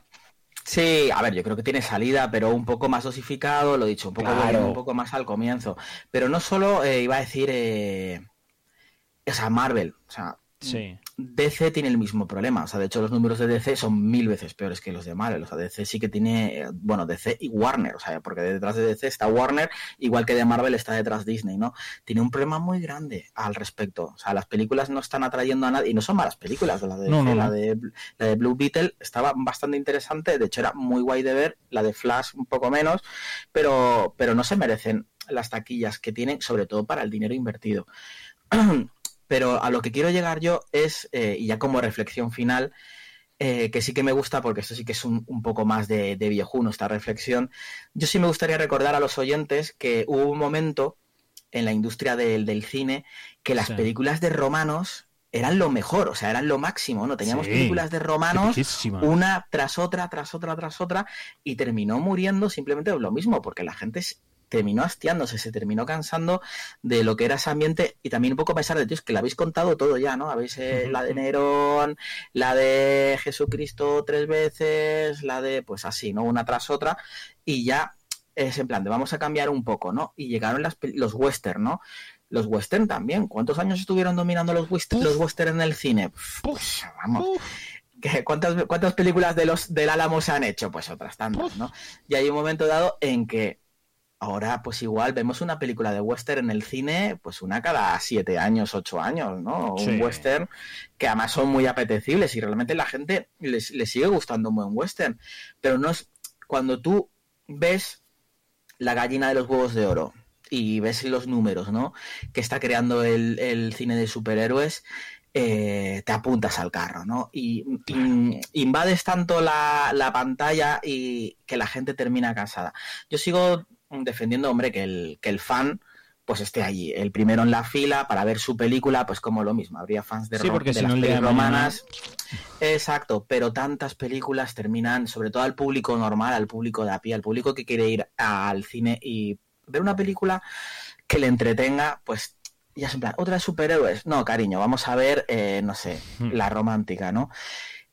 Sí, a ver, yo creo que tiene salida, pero un poco más dosificado, lo he dicho, un poco, Claro. volviendo un poco más al comienzo. Pero no solo eh, iba a decir, eh, o sea, Marvel, o sea, Sí. DC tiene el mismo problema. O sea, de hecho, los números de DC son mil veces peores que los de Marvel. O sea, DC sí que tiene, bueno, DC y Warner, o sea, porque detrás de DC está Warner, igual que de Marvel está detrás Disney, ¿no? Tiene un problema muy grande al respecto. O sea, las películas no están atrayendo a nadie, y no son malas películas. La de, No, no, la no. de, la de Blue Beetle estaba bastante interesante, de hecho era muy guay de ver, la de Flash un poco menos, pero, pero no se merecen las taquillas que tienen, sobre todo para el dinero invertido. Pero a lo que quiero llegar yo es, eh, y ya como reflexión final, eh, que sí que me gusta, porque esto sí que es un, un poco más de, de viejuno esta reflexión, yo sí me gustaría recordar a los oyentes que hubo un momento en la industria del, del cine que las Sí. películas de romanos eran lo mejor, o sea, eran lo máximo, ¿no? Teníamos Sí, películas de romanos, una tras otra, tras otra, tras otra, y terminó muriendo simplemente lo mismo, porque la gente terminó hastiándose, se terminó cansando de lo que era ese ambiente, y también un poco pensar de tíos que le habéis contado todo ya, ¿no? Habéis eh, la de Nerón, la de Jesucristo tres veces, la de, pues así, ¿no? Una tras otra, y ya es en plan de vamos a cambiar un poco, ¿no? Y llegaron las, los western, ¿no? Los western también. ¿Cuántos años estuvieron dominando los western, los western en el cine? Pues, vamos. ¿Qué- ¿Cuántas, ¿Cuántas películas de los del Álamo se han hecho? Pues otras tantas, ¿no? Y hay un momento dado en que ahora, pues igual, vemos una película de western en el cine, pues una cada siete años, ocho años, ¿no? Sí. Un western que además son muy apetecibles y realmente la gente les, les sigue gustando un buen western. Pero no es. Cuando tú ves la gallina de los huevos de oro y ves los números, ¿no? Que está creando el, el cine de superhéroes, eh, te apuntas al carro, ¿no? Y in- invades tanto la, la pantalla y que la gente termina cansada. Yo sigo defendiendo, hombre, que el, que el fan pues esté allí, el primero en la fila para ver su película, pues como lo mismo, habría fans de, Sí, porque de si las no pelis romanas. Exacto, pero tantas películas terminan, sobre todo al público normal, al público de a pie, al público que quiere ir al cine y ver una película que le entretenga, pues ya es en plan, otra de superhéroes. No, cariño, vamos a ver, eh, no sé, Hmm. la romántica, ¿no?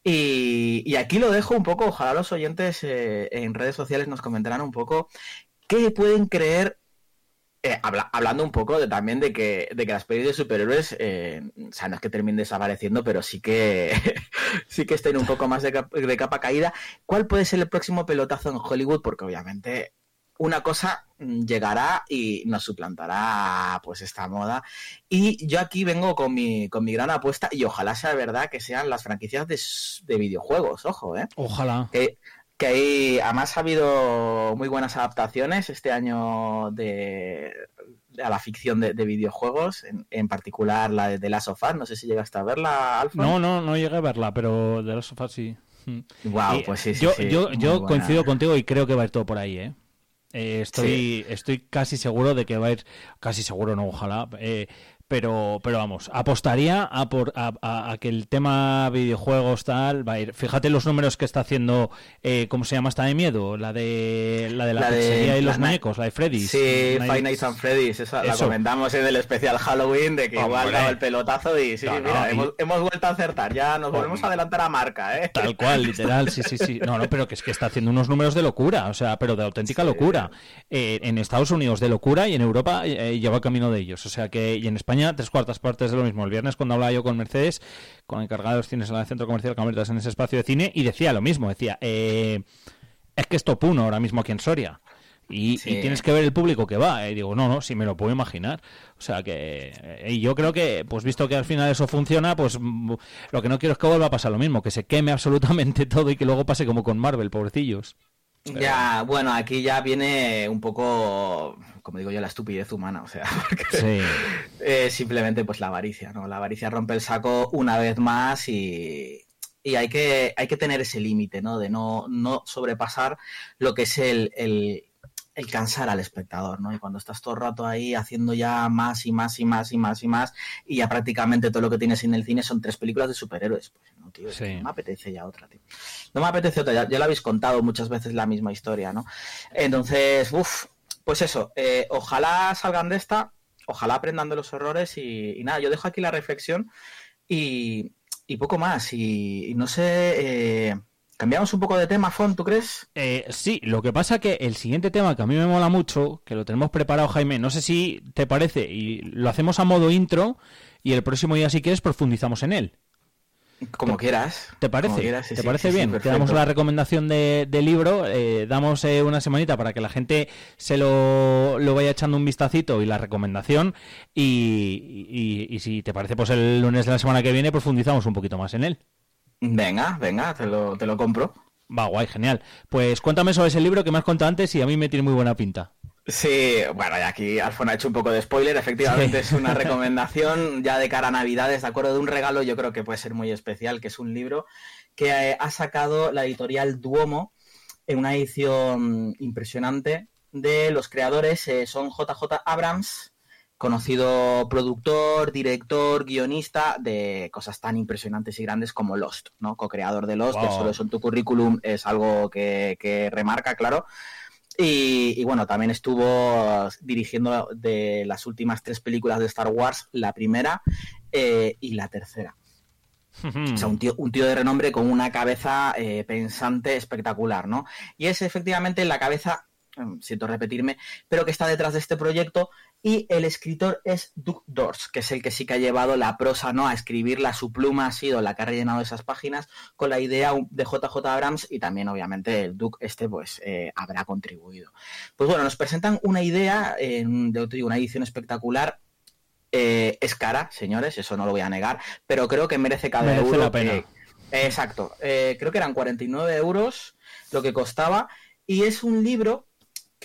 Y, y aquí lo dejo un poco, ojalá los oyentes eh, en redes sociales nos comentarán un poco qué pueden creer eh, habla- hablando un poco de, también de que, de que las pelis de superhéroes, eh, o sea, no es que terminen desapareciendo, pero sí que sí que estén un poco más de, cap- de capa caída. ¿Cuál puede ser el próximo pelotazo en Hollywood? Porque obviamente una cosa llegará y nos suplantará pues esta moda. Y yo aquí vengo con mi, con mi gran apuesta y ojalá sea verdad que sean las franquicias de, de videojuegos, ojo, ¿eh? Ojalá. que, que hay, además ha habido muy buenas adaptaciones este año de, de- a la ficción de, de videojuegos, en, en particular la de The Last of Us, no sé si llegaste a verla, Alfa. No, no, no llegué a verla, pero de los sofás sí. Mm. Wow, Y, pues sí, sí, yo sí, yo, yo buena. coincido contigo y creo que va a ir todo por ahí, ¿eh? Eh, estoy, estoy casi seguro de que va a ir, casi seguro no, ojalá, eh, pero, pero vamos, apostaría a, por, a, a- a que el tema videojuegos tal va a ir. Fíjate los números que está haciendo, eh, ¿cómo se llama esta de miedo? La de la de la, La de- y los la- muñecos, la de Freddy's. Sí, Five Nights at Freddy's, esa la Eso. comentamos en el especial Halloween de que igual daba el pelotazo y sí, No, no, mira, y- hemos, hemos vuelto a acertar, ya nos volvemos a adelantar a marca, ¿eh? Tal cual, literal, sí, sí, sí. No, no, pero que es que está haciendo unos números de locura, o sea, pero de auténtica Sí. locura. Eh, en Estados Unidos de locura y en Europa eh, lleva camino de ellos. O sea que, y en España, tres cuartas partes de lo mismo. El viernes, cuando hablaba yo con Mercedes, con el encargado de los cines en el centro comercial Cameritas en ese espacio de cine, y decía lo mismo: decía, eh, es que es top uno ahora mismo aquí en Soria. Y, Sí. y tienes que ver el público que va. Y digo, no, no, sí me lo puedo imaginar. O sea que. eh, Y yo creo que, pues visto que al final eso funciona, pues mm, lo que no quiero es que vuelva a pasar lo mismo, que se queme absolutamente todo y que luego pase como con Marvel, pobrecillos. Ya, bueno, aquí ya viene un poco, como digo yo, la estupidez humana, o sea, porque Sí. eh, simplemente pues la avaricia, ¿no? La avaricia rompe el saco una vez más y, y hay, que, hay que tener ese límite, ¿no? De no, no sobrepasar lo que es el, el, el cansar al espectador, ¿no? Y cuando estás todo el rato ahí haciendo ya más y más y más y más y más y ya prácticamente todo lo que tienes en el cine son tres películas de superhéroes, pues no, tío, Sí. no me apetece ya otra, tío. No me apetece otra, ya, ya lo habéis contado muchas veces la misma historia, ¿no? Entonces, uff, pues eso, eh, ojalá salgan de esta, ojalá aprendan de los errores y, y nada, yo dejo aquí la reflexión y, y poco más. Y, y no sé, eh, cambiamos un poco de tema, Fon, ¿tú crees? Eh, sí, lo que pasa que el siguiente tema que a mí me mola mucho, que lo tenemos preparado, Jaime, no sé si te parece, y lo hacemos a modo intro, y el próximo día, si quieres, profundizamos en él. Como quieras. ¿Te parece? Quieras, sí, ¿Te sí, parece sí, bien? Te damos la recomendación de, del libro, eh, damos eh, una semanita para que la gente se lo, lo vaya echando un vistacito y la recomendación, y, y- y si te parece, pues el lunes de la semana que viene profundizamos un poquito más en él. Venga, venga, te lo, te lo compro. Va, guay, genial. Pues cuéntame sobre ese libro que me has contado antes y a mí me tiene muy buena pinta. Sí, bueno, y aquí Alfon ha hecho un poco de spoiler. Efectivamente, Sí. es una recomendación ya de cara a Navidades, de acuerdo de un regalo, yo creo que puede ser muy especial, que es un libro que eh, ha sacado la editorial Duomo en una edición impresionante de los creadores, eh, son JJ Abrams, conocido productor, director, guionista de cosas tan impresionantes y grandes como Lost, ¿no? Co-creador de Lost, que Wow. solo eso en tu currículum es algo que, que remarca, claro. Y, y bueno, también estuvo dirigiendo de las últimas tres películas de Star Wars, la primera eh, y la tercera. O sea, un tío, un tío de renombre con una cabeza eh, pensante espectacular, ¿no? Y es efectivamente la cabeza, siento repetirme, pero que está detrás de este proyecto. Y el escritor es Doug Dors, que es el que sí que ha llevado la prosa, ¿no? A escribirla, su pluma ha sido la que ha rellenado esas páginas con la idea de JJ Abrams y también, obviamente, el Doug este, pues, eh, habrá contribuido. Pues bueno, nos presentan una idea, en, de una edición espectacular. Eh, es cara, señores, eso no lo voy a negar, pero creo que merece cada Merece euro. la pena. que- exacto, eh, creo que eran 49 euros lo que costaba y es un libro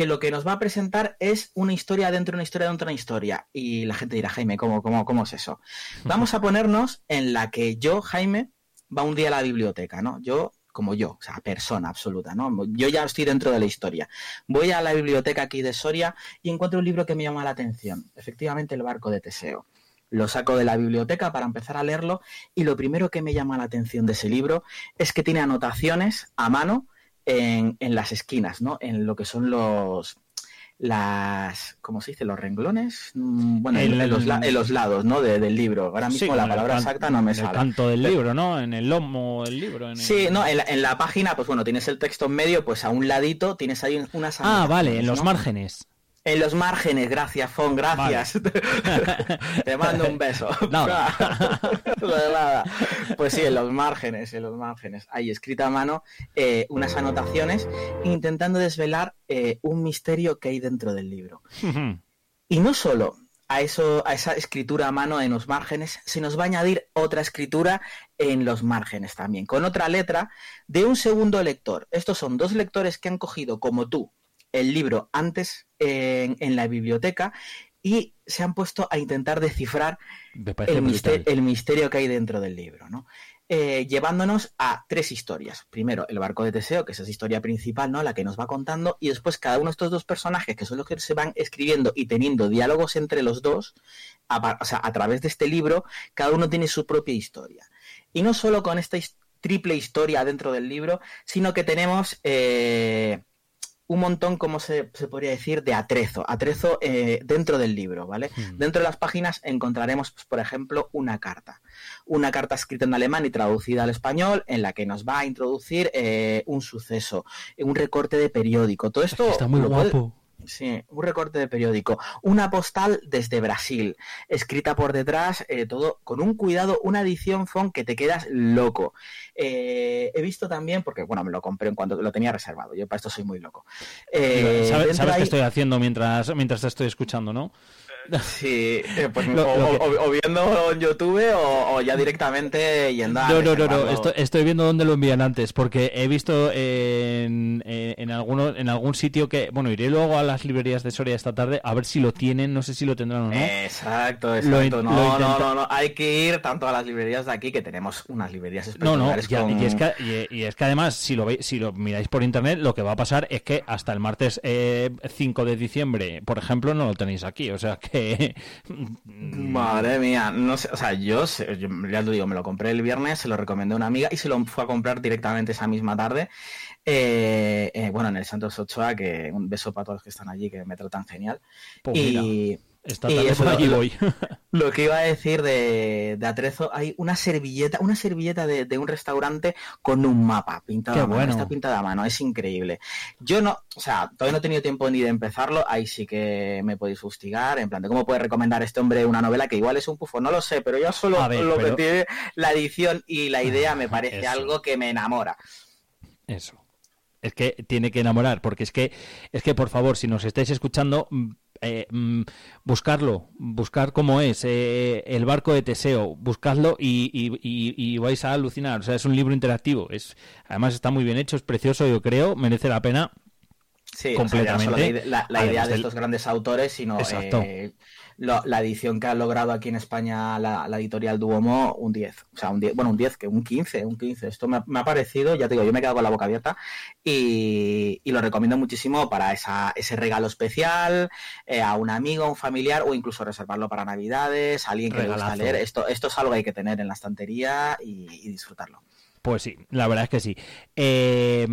que lo que nos va a presentar es una historia dentro de una historia dentro de una historia. Y la gente dirá, Jaime, ¿cómo, cómo, cómo es eso? Vamos a ponernos en la que yo, Jaime, va un día a la biblioteca, ¿no? Yo, como yo, o sea, persona absoluta, ¿no? Yo ya estoy dentro de la historia. Voy a la biblioteca aquí de Soria y encuentro un libro que me llama la atención. Efectivamente, El barco de Teseo. Lo saco de la biblioteca para empezar a leerlo y lo primero que me llama la atención de ese libro es que tiene anotaciones a mano en, en las esquinas, ¿no? En lo que son los las ¿cómo se dice? los renglones Mm, bueno en, El- en los, en los lados ¿no? De- del libro ahora mismo Sí, la palabra exacta no me en el sale canto del libro, ¿no? En el lomo del libro. en el- Sí, no, en la, en la página, pues bueno, tienes el texto en medio, pues a un ladito tienes ahí unas Ah, vale, en los ¿no? márgenes. En los márgenes, gracias, Fon, gracias. Te mando un beso. Nada. Pues sí, en los márgenes, en los márgenes. Ahí escrita a mano eh, unas anotaciones intentando desvelar eh, un misterio que hay dentro del libro. Y no solo a, eso, a esa escritura a mano en los márgenes, se nos va a añadir otra escritura en los márgenes también, con otra letra de un segundo lector. Estos son dos lectores que han cogido, como tú, el libro antes en, en la biblioteca y se han puesto a intentar descifrar el, mister- brutal. el misterio que hay dentro del libro, ¿no? Eh, llevándonos a tres historias. Primero, el barco de Teseo, que es esa historia principal, ¿no? La que nos va contando, y después cada uno de estos dos personajes, que son los que se van escribiendo y teniendo diálogos entre los dos, a, o sea, a través de este libro, cada uno tiene su propia historia. Y no solo con esta his- triple historia dentro del libro, sino que tenemos eh, un montón, como se, se podría decir, de atrezo, atrezo eh, dentro del libro, ¿vale? Hmm. Dentro de las páginas encontraremos, pues, por ejemplo, una carta. Una carta escrita en alemán y traducida al español en la que nos va a introducir eh, un suceso, un recorte de periódico. Todo esto Está muy puede- guapo. Sí, un recorte de periódico. Una postal desde Brasil, escrita por detrás, eh, todo con un cuidado, una edición font que te quedas loco. Eh, he visto también, porque bueno, me lo compré en cuanto lo tenía reservado, yo para esto soy muy loco. Eh, ¿Sabes, sabes qué hay- estoy haciendo mientras, mientras te estoy escuchando, no? Sí, eh, pues Lo- o, lo que- o- o viendo en YouTube o, ya directamente yendo a No, no, no, no. Estoy, estoy viendo dónde lo envían antes, porque he visto en, en, en alguno, en algún sitio que. Bueno, iré luego a las librerías de Soria esta tarde a ver si lo tienen, no sé si lo tendrán o no. Exacto, exacto. no, lo no, intenta- no, no, hay que ir tanto a las librerías de aquí, que tenemos unas librerías No, no, espectaculares ya, con- y, es que, y, y es que además, si lo veis, si lo miráis por internet, lo que va a pasar es que hasta el martes eh, 5 de diciembre, por ejemplo, no lo tenéis aquí. O sea que. Madre mía, no sé, o sea, yo, sé- yo ya lo digo, me lo compré el viernes, se lo recomendé a una amiga y se lo fue a comprar directamente esa misma tarde. Eh, eh, bueno, en el Santos Ochoa, que un beso para todos los que están allí, que me tratan genial. Pues y Esta y tarde eso, por allí lo- voy. Lo que iba a decir de, de Atrezo, hay una servilleta, una servilleta de, de un restaurante con un mapa pintado Qué a mano. bueno. Está pintada a mano, es increíble. Yo no, o sea, todavía no he tenido tiempo ni de empezarlo, ahí sí que me podéis fustigar, en plan de cómo puede recomendar este hombre una novela que igual es un pufo, no lo sé, pero yo solo ver, lo pero- que tiene la edición y la idea me parece Eso. algo que me enamora. Eso. Es que tiene que enamorar, porque es que, es que por favor, si nos estáis escuchando, eh, mm, buscarlo, buscar cómo es eh, el barco de Teseo, buscadlo y, y- y- y vais a alucinar. O sea, es un libro interactivo. Es, además está muy bien hecho, es precioso, yo creo, merece la pena. Sí, completamente. O sea, no solo la, la idea de del... estos grandes autores, sino eh, lo, la edición que ha logrado aquí en España la, la editorial Duomo, un 10. O sea, un 10, bueno, un 10, que un 15, un 15. Esto me, me, ha parecido, ya te digo, yo me he quedado con la boca abierta y, y lo recomiendo muchísimo para esa, ese regalo especial, eh, a un amigo, a un familiar o incluso reservarlo para Navidades, a alguien que Regalazo. le gusta leer. Esto, esto es algo que hay que tener en la estantería y, y disfrutarlo. Pues sí, la verdad es que sí. Eh,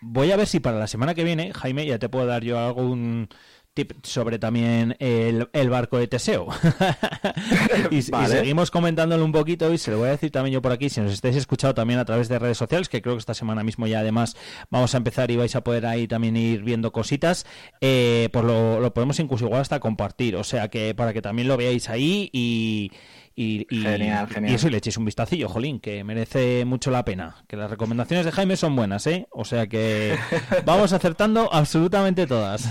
voy a ver si para la semana que viene, Jaime, ya te puedo dar yo algún tip sobre también el, el barco de Teseo. y, vale. y, seguimos comentándolo un poquito y se lo voy a decir también yo por aquí, si nos estáis escuchando también a través de redes sociales, que creo que esta semana mismo ya además vamos a empezar y vais a poder ahí también ir viendo cositas, eh, pues lo, lo podemos incluso igual hasta compartir, o sea que para que también lo veáis ahí y... Y, y, genial, genial. y, eso y le echéis un vistacillo, jolín, que merece mucho la pena. Que las recomendaciones de Jaime son buenas, ¿eh? O sea que vamos acertando absolutamente todas.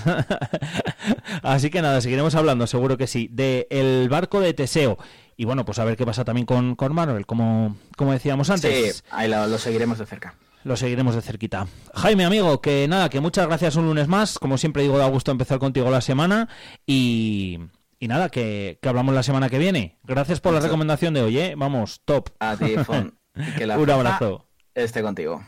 Así que nada, seguiremos hablando, seguro que sí, de El barco de Teseo. Y bueno, pues a ver qué pasa también con, con Manuel, como, como decíamos antes. Sí, ahí lo, lo seguiremos de cerca lo seguiremos de cerquita. Jaime, amigo, que nada, que muchas gracias un lunes más. Como siempre digo, da gusto empezar contigo la semana. Y, y nada, que, que, hablamos la semana que viene. Gracias por la recomendación de hoy, ¿eh? Vamos, top. A ti, Fon. Que la Un abrazo. Esté contigo.